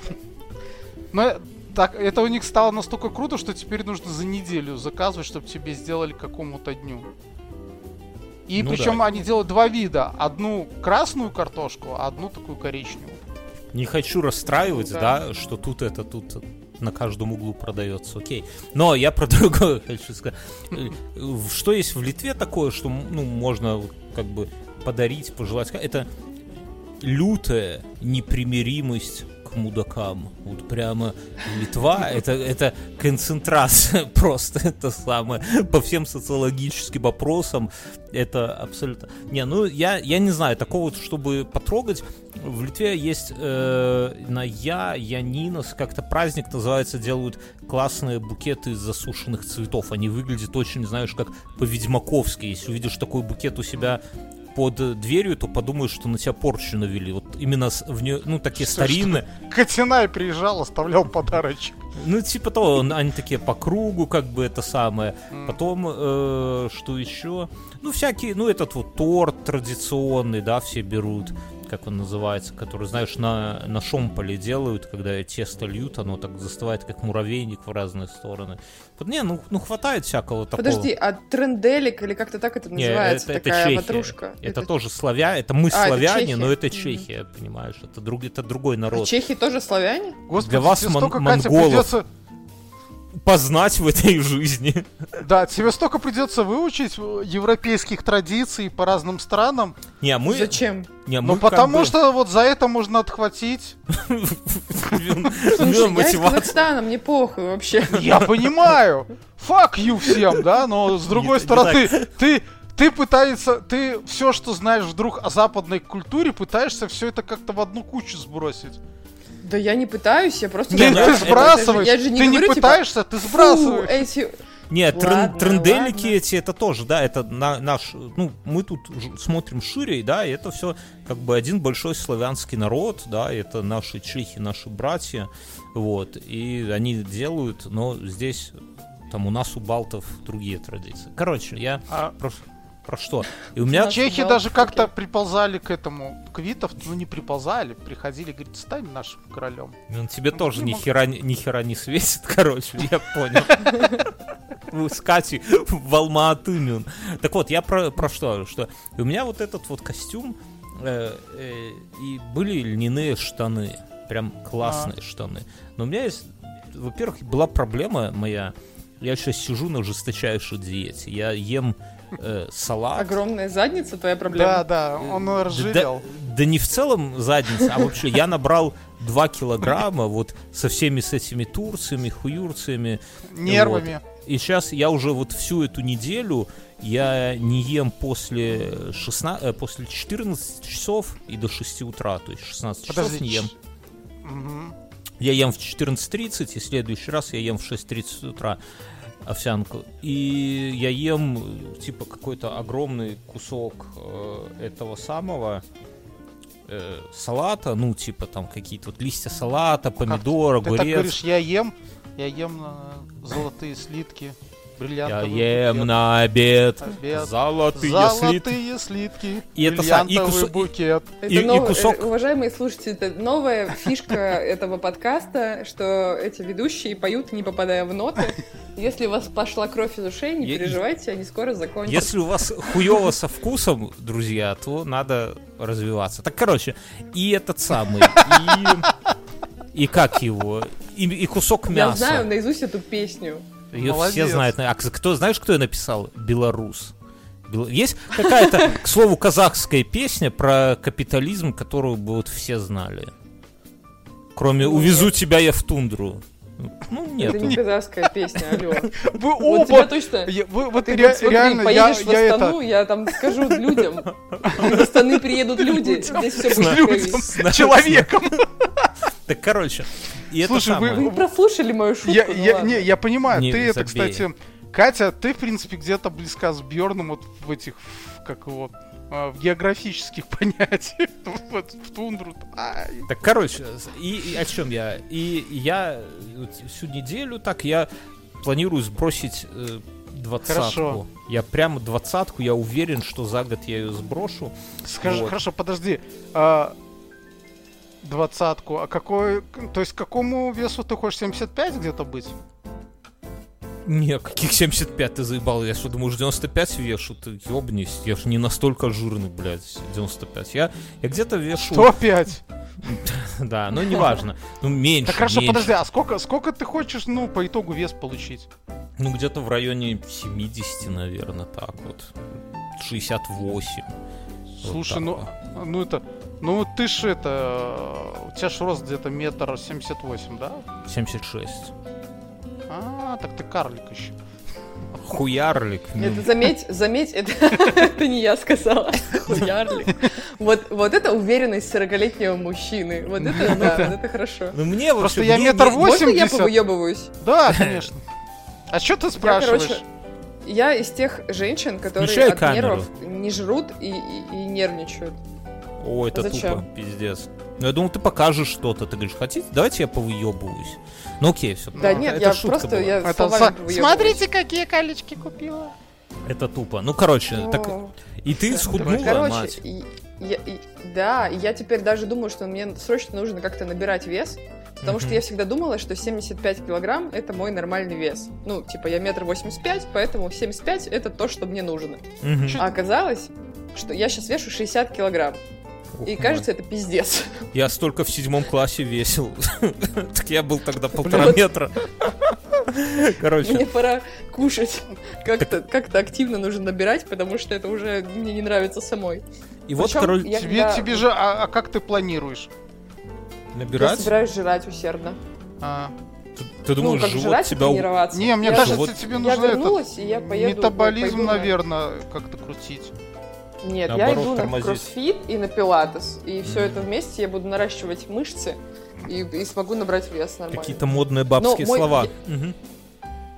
Но так, это у них стало настолько круто, что теперь нужно за неделю заказывать, чтобы тебе сделали какому-то дню. И Ну причем да. они делают два вида. Одну красную картошку, а одну такую коричневую. Не хочу расстраивать, Да. да, что тут это тут на каждом углу продается, окей. Но я про другое хочу сказать. Э, Что есть в Литве такое, что ну, можно как бы подарить, пожелать? Это лютая непримиримость мудакам. Вот прямо Литва это, это концентрация просто это самое. По всем социологическим опросам это абсолютно. Не ну я я не знаю такого чтобы потрогать. В Литве есть э, на я Янинос как-то праздник называется делают классные букеты из засушенных цветов. Они выглядят очень знаешь как по-ведьмаковски. Если увидишь такой букет у себя под дверью, то подумаешь, что на тебя порчу навели. Вот именно в нее, ну, такие Что старинные. Котинай приезжал, оставлял подарочек. Ну, типа того, он- они такие по кругу, как бы это самое. М. Потом, э, что еще? Ну, всякие, ну, этот вот торт традиционный, да, все берут, как он называется, который, знаешь, на, на шомполе делают, когда тесто льют, оно так застывает, как муравейник в разные стороны. Вот, не, ну, ну хватает всякого такого. Подожди, а тренделик или как-то так это Не, называется? это, это такая Чехия. ватрушка. Это, тоже славя, это мы А, это славяне, Чехия. но это. Чехия, понимаешь? Это, друг, это другой народ. А Чехи тоже славяне? Господи, Для вас мон- столько, Катя, монголов. придется... Познать в этой жизни. Да, тебе столько придется выучить европейских традиций по разным странам. Не, а мы... Зачем? Не, Ну, мы как потому бы- что вот за это можно отхватить. Слушай, я из. Казахстана, мне похуй вообще. Я понимаю. Fuck you всем, да? Но с другой стороны, ты, ты пытаешься, ты все, что знаешь вдруг о западной культуре, пытаешься все это как-то в одну кучу сбросить. Да я не пытаюсь, я просто... Ты, Не, ты это- сбрасываешь, я же не ты не говорю, типа, пытаешься, ты Фу, сбрасываешь. эти... Нет, трен- тренделики ладно. эти, это тоже, да, это на- наш, ну, мы тут ж- смотрим шире, да, и это все как бы один большой славянский народ, да, это наши чехи, наши братья, вот, и они делают, но здесь, там у нас у балтов другие традиции. Короче, я А про, про что? И у меня... Чехи даже как-то приползали к этому, к Витов, ну не приползали, приходили, говорит, стань нашим королем. Ну, тебе тоже ну, ни мог- хера, ни хера не светит, короче, я понял. Вы с Катей в мюн. Так вот, я про, про что? Что у меня вот этот вот костюм, э, э, и были льняные штаны, прям классные штаны. Но у меня есть, во-первых, была проблема моя, я сейчас сижу на жесточайшей диете, я ем э, салат. Огромная задница, твоя проблема. Да, да, он Да- разжирел. Да, да не в целом задница, а вообще я набрал 2 килограмма вот со всеми с этими турциями, хуюрциями. Нервами. И сейчас я уже вот всю эту неделю я не ем после, 16, э, после 14 часов и до 6 утра, то есть 16 часов Подожди. не ем. Мгм. Я ем в 14.30, и в следующий раз я ем в 6.30 утра овсянку. И я ем, типа, какой-то огромный кусок э, этого самого э, салата, ну, типа, там, какие-то вот листья салата, помидор, Ты так огурец. говоришь, я ем, я ем э, золотые слитки, Я ем букет, на обед обед, золотые слитки. золотые слитки, И это са- и кусо- букет. Это И- и нов- кусок- э, Уважаемые слушатели, это новая фишка этого подкаста, что эти ведущие поют, не попадая в ноты. Если у вас пошла кровь из ушей, не Я- переживайте, они скоро закончатся. Если у вас хуево со вкусом, друзья, то надо развиваться. Так, короче, и этот самый, и, и как его, и, и кусок Я мяса. знаю наизусть эту песню. Ее Молодец. все знают. А кто, знаешь, кто ее написал? Белорус. Бел- Есть какая-то, к слову, казахская песня про капитализм, которую бы вот все знали. Кроме Ну, «Увезу тебя я в тундру». Ну, нет. Это не казахская песня, алло. Вы Вот тебя оба, точно... я- вы- вот Ты ре- смотри, реально, я, поедешь в я Астану, это... я там скажу людям. В Астаны приедут люди, здесь все будет человеком. Так, короче, и это Слушай, вы- самое. Вы прослушали мою шутку? Я, Ну я- ладно. не, я понимаю, Не, ты это, забей. кстати, Катя, ты, в принципе, где-то близка с Бьорном вот в этих, в- как его, в географических понятиях, вот в тундру. Ай. Так, короче, и, и о чем я? И я всю неделю так я планирую сбросить э, двадцатку. Хорошо. Я прямо двадцатку, я уверен, что за год я ее сброшу. Скажи, Вот. хорошо, подожди. а, Двадцатку. А какой, то есть к какому весу ты хочешь 75 где-то быть? Не, каких 75 ты заебал? Я что, думаешь, 95 вешу? Ты ёбнись, я ж не настолько жирный, блядь, 95. Я, я где-то вешу... 105. Да, ну неважно. Ну, меньше, Так хорошо, меньше. подожди, а сколько, сколько ты хочешь, ну, по итогу вес получить? Ну, где-то в районе 70, наверное, так вот. 68. Вот Слушай, ну, вот. ну это, ну ты ж это, у тебя ж рост где-то метр семьдесят восемь, да? 76. А, так ты карлик еще. Хуярлик. ну. Это заметь, заметь, это, это не я сказала. Хуярлик. Вот, вот это уверенность 40-летнего мужчины. Вот это да, вот это хорошо. Ну мне Просто вообще... я мне- метр восемь. Можно я 80? повыебываюсь? Да, конечно. А что ты Я, спрашиваешь? короче, я из тех женщин, которые Включай от камеру. нервов не жрут и, и- и нервничают. О, это Зачем? тупо, пиздец. Ну я думал, ты покажешь что-то. Ты говоришь, хотите? Давайте я повыебываюсь. Ну окей, все. Да нет, я просто я Это повыебываюсь. Смотрите, какие колечки купила. Это тупо. Ну, короче, так... О. И ты схуднула, Короче, мать. и- я- и- да, я теперь даже думаю, что мне срочно нужно как-то набирать вес, потому что Мгм. я всегда думала, что 75 килограмм это мой нормальный вес. Ну, типа, я метр восемьдесят пять, поэтому 75 это то, что мне нужно. Мгм. А оказалось, что я сейчас вешу 60 килограмм. И кажется, это пиздец. Я столько в седьмом классе весил. Так я был тогда полтора метра. Короче, Мне пора кушать. Как-то как активно нужно набирать, потому что это уже мне не нравится самой. и вот, короче, я Тебе, тебе же, а, а как ты планируешь? Я набирать. собираюсь жрать усердно. А, Ты, ты Ну, думаешь, как живот тебя... Не, мне Я кажется, тебе Я нужно это вернулась, и я поеду... метаболизм, наверное, как-то крутить. Нет, я Наоборот, иду на тормозить. кроссфит и на пилатес. И все Мгм. это вместе я буду наращивать мышцы и, и смогу набрать вес нормально. Какие-то модные бабские мой- слова. Мгм.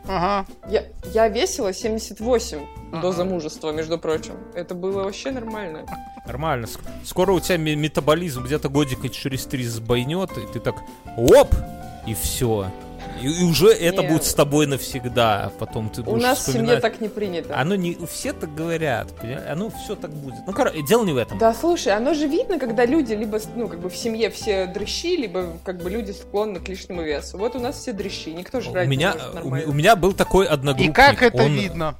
Ага. Я, я весила 78 до Ага. замужества, между прочим. Это было вообще нормально. Нормально. Ск- Скоро у тебя ме- метаболизм где-то годика через три сбойнет, и ты так оп, и все. И, и уже это Не. будет с тобой навсегда. Потом ты У будешь нас в семье вспоминать. так не принято. Оно не... Все так говорят, понимаешь? Оно все так будет. Ну, короче, дело не в этом. Да, слушай, оно же видно, когда люди либо, ну, как бы в семье все дрыщи, либо как бы люди склонны к лишнему весу. Вот у нас все дрыщи, никто У жрать меня, не может у, нормально. у меня был такой И одногруппник. как это он- видно?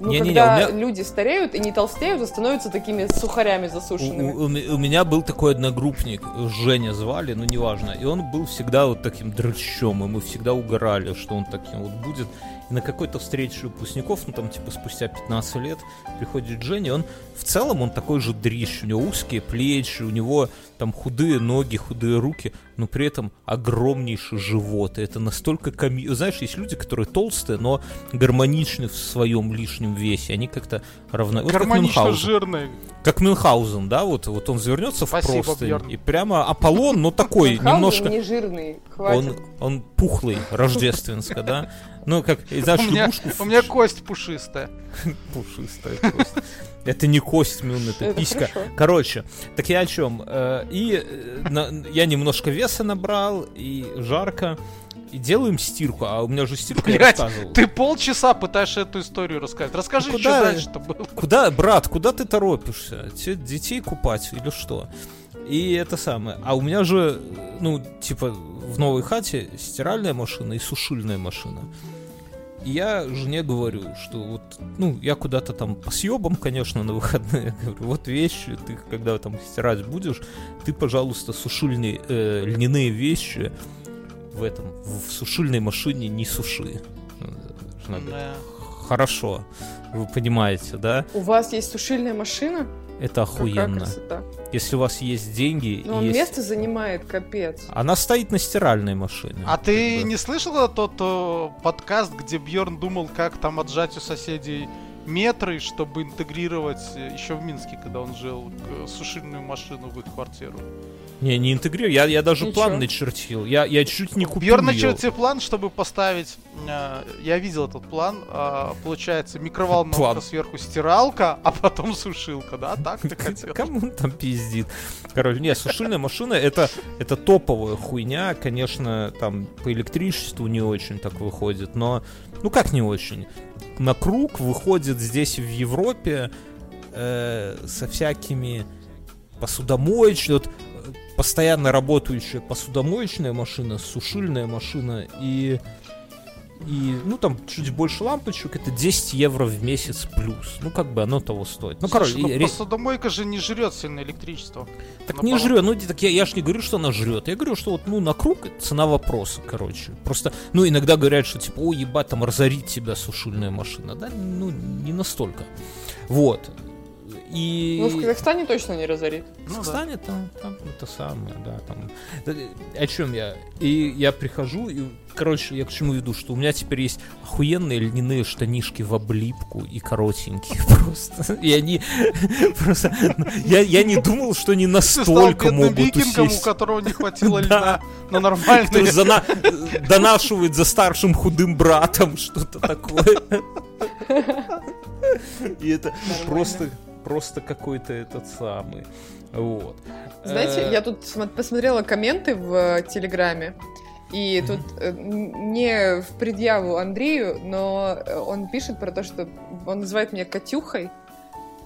Ну, Не-не-не, когда у меня- люди стареют и не толстеют, а становятся такими сухарями засушенными. у- у у меня был такой одногруппник, Женя звали, но неважно. И он был всегда вот таким дрыщом, и мы всегда угорали, что он таким вот будет. И на какой-то встрече выпускников, ну там типа спустя 15 лет, приходит Женя, он в целом он такой же дрищ, у него узкие плечи, у него там худые ноги, худые руки, но при этом огромнейший живот. И это настолько коми... Знаешь, есть люди, которые толстые, но гармоничны в своем лишнем весе. Они как-то равно... Вот как Гармонично Мюнхгаузен. жирный. Как Мюнхгаузен, да, вот, вот он завернется в простынь, Бьерн. и прямо Аполлон, но такой, немножко... не жирный, хватит. Он, он пухлый, рождественско, да? Ну, как, и знаешь, У меня, лягушку у меня кость пушистая. пушистая кость. Это не кость, Мюн, это Это писька. хорошо. Короче, так я о чем? Э, И э, я немножко веса набрал, и жарко. И делаем стирку, а у меня же стирка я Блядь, рассказывал. Ты полчаса пытаешься эту историю рассказать. Расскажи, Ну, что куда- дальше-то было. Куда, брат, куда ты торопишься? Тебе детей купать или что? И это самое. А у меня же, ну, типа, в новой хате стиральная машина и сушильная машина. И я жене говорю, что вот, ну, я куда-то там по съебам, конечно, на выходные. Говорю, вот вещи, ты когда там стирать будешь, ты, пожалуйста, сушильные, э, льняные вещи в этом, в сушильной машине не суши. Жена говорит, Да. Хорошо, вы понимаете, да? У вас есть сушильная машина? Это Какая охуенно. красота. Если у вас есть деньги, Но он есть... место занимает, капец. Она стоит на стиральной машине. А ты бы. не слышала тот э, подкаст, где Бьорн думал, как там отжать у соседей метры, чтобы интегрировать э, еще в Минске, когда он жил, к- сушильную машину в их квартиру? Не, не интегрирую. Я, я даже Ничего. план начертил. Я, я чуть не купил её. начертил план, чтобы поставить. э, я видел этот план. э, получается, микроволновка План. сверху стиралка, а потом сушилка, да? Так ты хотел? Кому он там пиздит? Короче, не, сушильная машина это, это топовая хуйня. Конечно, там по электричеству не очень так выходит, но ну как не очень? На круг выходит здесь в Европе э, со всякими посудомоечными. Вот, постоянно работающая посудомоечная машина, сушильная машина и и, ну, там, чуть больше лампочек, это 10 евро в месяц плюс. Ну, как бы оно того стоит. Ну, короче, ну, и посудомойка же не жрет сильно электричество. так не жрет, ну так я, я ж не говорю, что она жрет. Я говорю, что вот, ну, на круг цена вопроса, короче. Просто, ну, иногда говорят, что типа, ой, ебать, там разорит тебя сушильная машина. Да, ну, не настолько. Вот. И... Ну, в Казахстане точно не разорит. Ну, В да. Казахстане там, там это самое, да, там. О чем я? И я прихожу, и, короче, я к чему веду, что у меня теперь есть охуенные льняные штанишки в облипку и коротенькие просто. И они просто... Я, я не думал, что они настолько могут викингом, у усесть. которого не хватило льна на нормальные... Зана... донашивает за старшим худым братом, что-то такое. И это просто, просто какой-то этот самый. Вот. Знаете, Э, я тут смо- посмотрела комменты в э, Телеграме, и тут э, не в предъяву Андрею, но он пишет про то, что он называет меня Катюхой.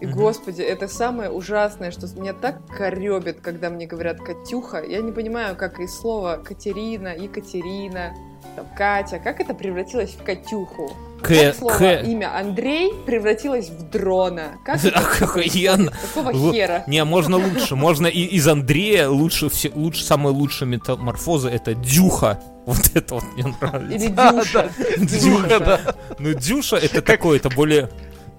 И, господи, это самое ужасное, что меня так коребит, когда мне говорят Катюха. Я не понимаю, как из слова Катерина, Екатерина, там, Катя, как это превратилось в Катюху? К, слово К. имя Андрей превратилось в дрона? Как это Охуенно. Какого хера? Не, можно лучше. Можно и из Андрея лучше, все, лучше самая лучшая метаморфоза это Дюха. Вот это вот мне нравится. Или Дюша. Дюха, да. Ну, Дюша это такое, это более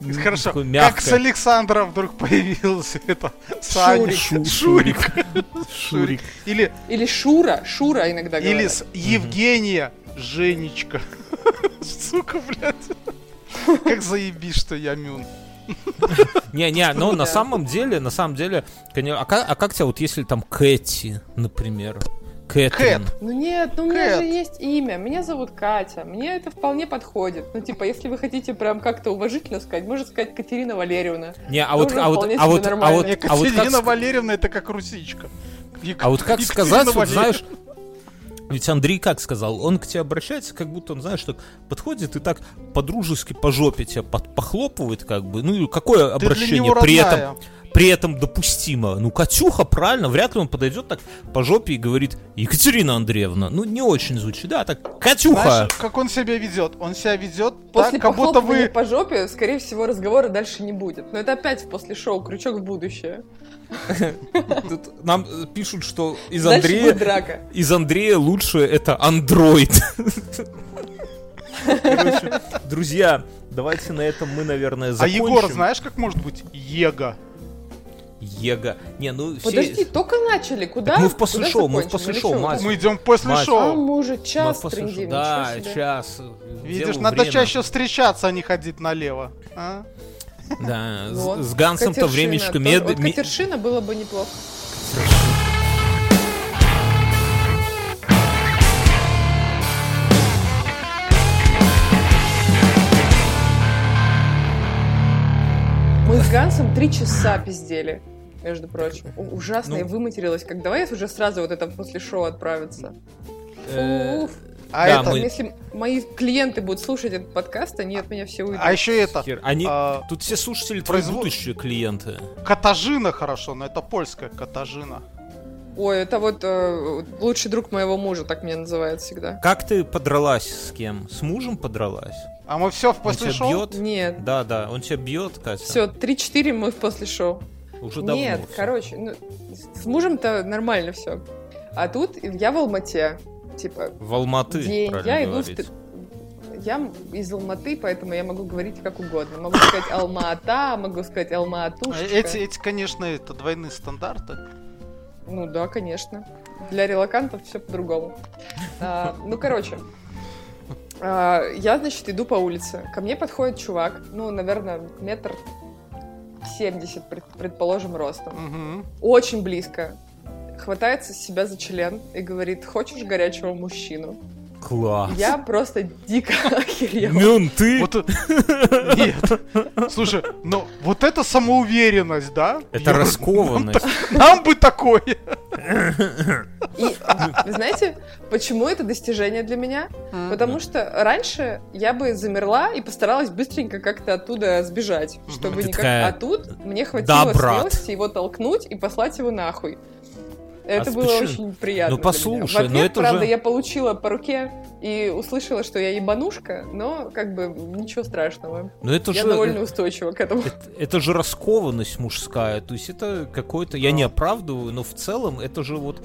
Хорошо, как с. Александра вдруг появился это Саня. Шу- Шурик. Шурик. Или, Или Шура, Шура иногда говорят. или с Евгения Женечка. Сука, блядь. Как заебись, что я Мюн. Не-не, но на самом деле, на самом деле, коне- а как, а как тебя вот если там Кэти, например? Кэтрин. Кэт. Ну нет, ну у меня же есть имя. Меня зовут Катя. Мне это вполне подходит. Ну, типа, если вы хотите прям как-то уважительно сказать, можно сказать Катерина Валерьевна. Не, а вот, а вот, а вот, а нормально. вот, а вот как ск- Валерьевна это как русичка. А вот как Екатерина сказать, вот знаешь, ведь Андрей как сказал, он к тебе обращается, как будто он, знаешь, так подходит и так по-дружески по жопе тебя под- похлопывает, как бы. Ну и какое Ты для обращение него при этом, при этом допустимо? Ну, Катюха, правильно, вряд ли он подойдет так по жопе и говорит, Екатерина Андреевна. Ну, не очень звучит, да, так, Катюха. Знаешь, как он себя ведет? Он себя ведет После так, как будто вы... по жопе, скорее всего, разговора дальше не будет. Но это опять после шоу крючок в будущее. Тут нам э, пишут, что из Дальше Андрея, из Андрея лучше это андроид. Короче, друзья, давайте на этом мы, наверное, А закончим. Егор, знаешь, как может быть Ега? Ега. Не, ну все... Подожди, только начали. Куда? мы в после Куда шоу, мы в после шоу, чё? мать. Мы идем после Мать. А шоу. мы уже Мы час шоу. трендим. Да, час. Видишь, Делу надо время. чаще встречаться, а не ходить налево. а? Да, с- Вот. с Гансом-то тоже. мед... Вот Катершина было бы неплохо. Мы с Гансом три часа пиздели, между прочим. Ужасно, Ну. я выматерилась. Как давай уже сразу вот это после шоу отправиться. э, Уф. А Да, это... мы- Если мои клиенты будут слушать этот подкаст, они от меня все уйдут. А еще это... хер. Они... а, Тут все слушатели твои производ- будущие клиенты. Катажина хорошо, но это польская Катажина. Ой, это вот э, лучший друг моего мужа, так меня называют всегда. Как ты подралась с кем? С мужем подралась? А мы все в Он после тебя шоу? бьет? Нет. Да, да, он тебя бьет, Катя. Все, 3-4 мы в после шоу. Уже давно. Нет, всё. короче, ну, с мужем-то нормально все. А тут я в Алмате. Типа, В Алматы, день. Я иду в... говорить. т- Я из Алматы, поэтому я могу говорить как угодно. Могу сказать Алма-Ата, могу сказать А Алма-Атушечка. Эти, эти, конечно, это двойные стандарты. Ну да, конечно. Для релакантов все по-другому. А, ну, короче. а, я, значит, иду по улице. Ко мне подходит чувак, ну, наверное, метр семьдесят, пред- предположим, ростом. Мгм. Очень близко. Хватается себя за член и говорит, хочешь горячего мужчину? Класс. Я просто дико охерела. Мюн, ты? Вот Нет. Слушай, ну вот это самоуверенность, да? Это Ё- раскованность. Нам бы такое. И вы знаете, почему это достижение для меня? Потому что раньше я бы замерла и постаралась быстренько как-то оттуда сбежать, чтобы Ты никак... такая, А тут мне хватило «Да, брат». смелости его толкнуть и послать его нахуй. Это А было почему? очень приятно. Ну, для меня. послушай, но это правда, же- я получила по руке и услышала, что я ебанушка, но как бы ничего страшного. Но это я же... довольно устойчива к этому. Это, это же раскованность мужская, то есть это какое-то, я не оправдываю, но в целом это же вот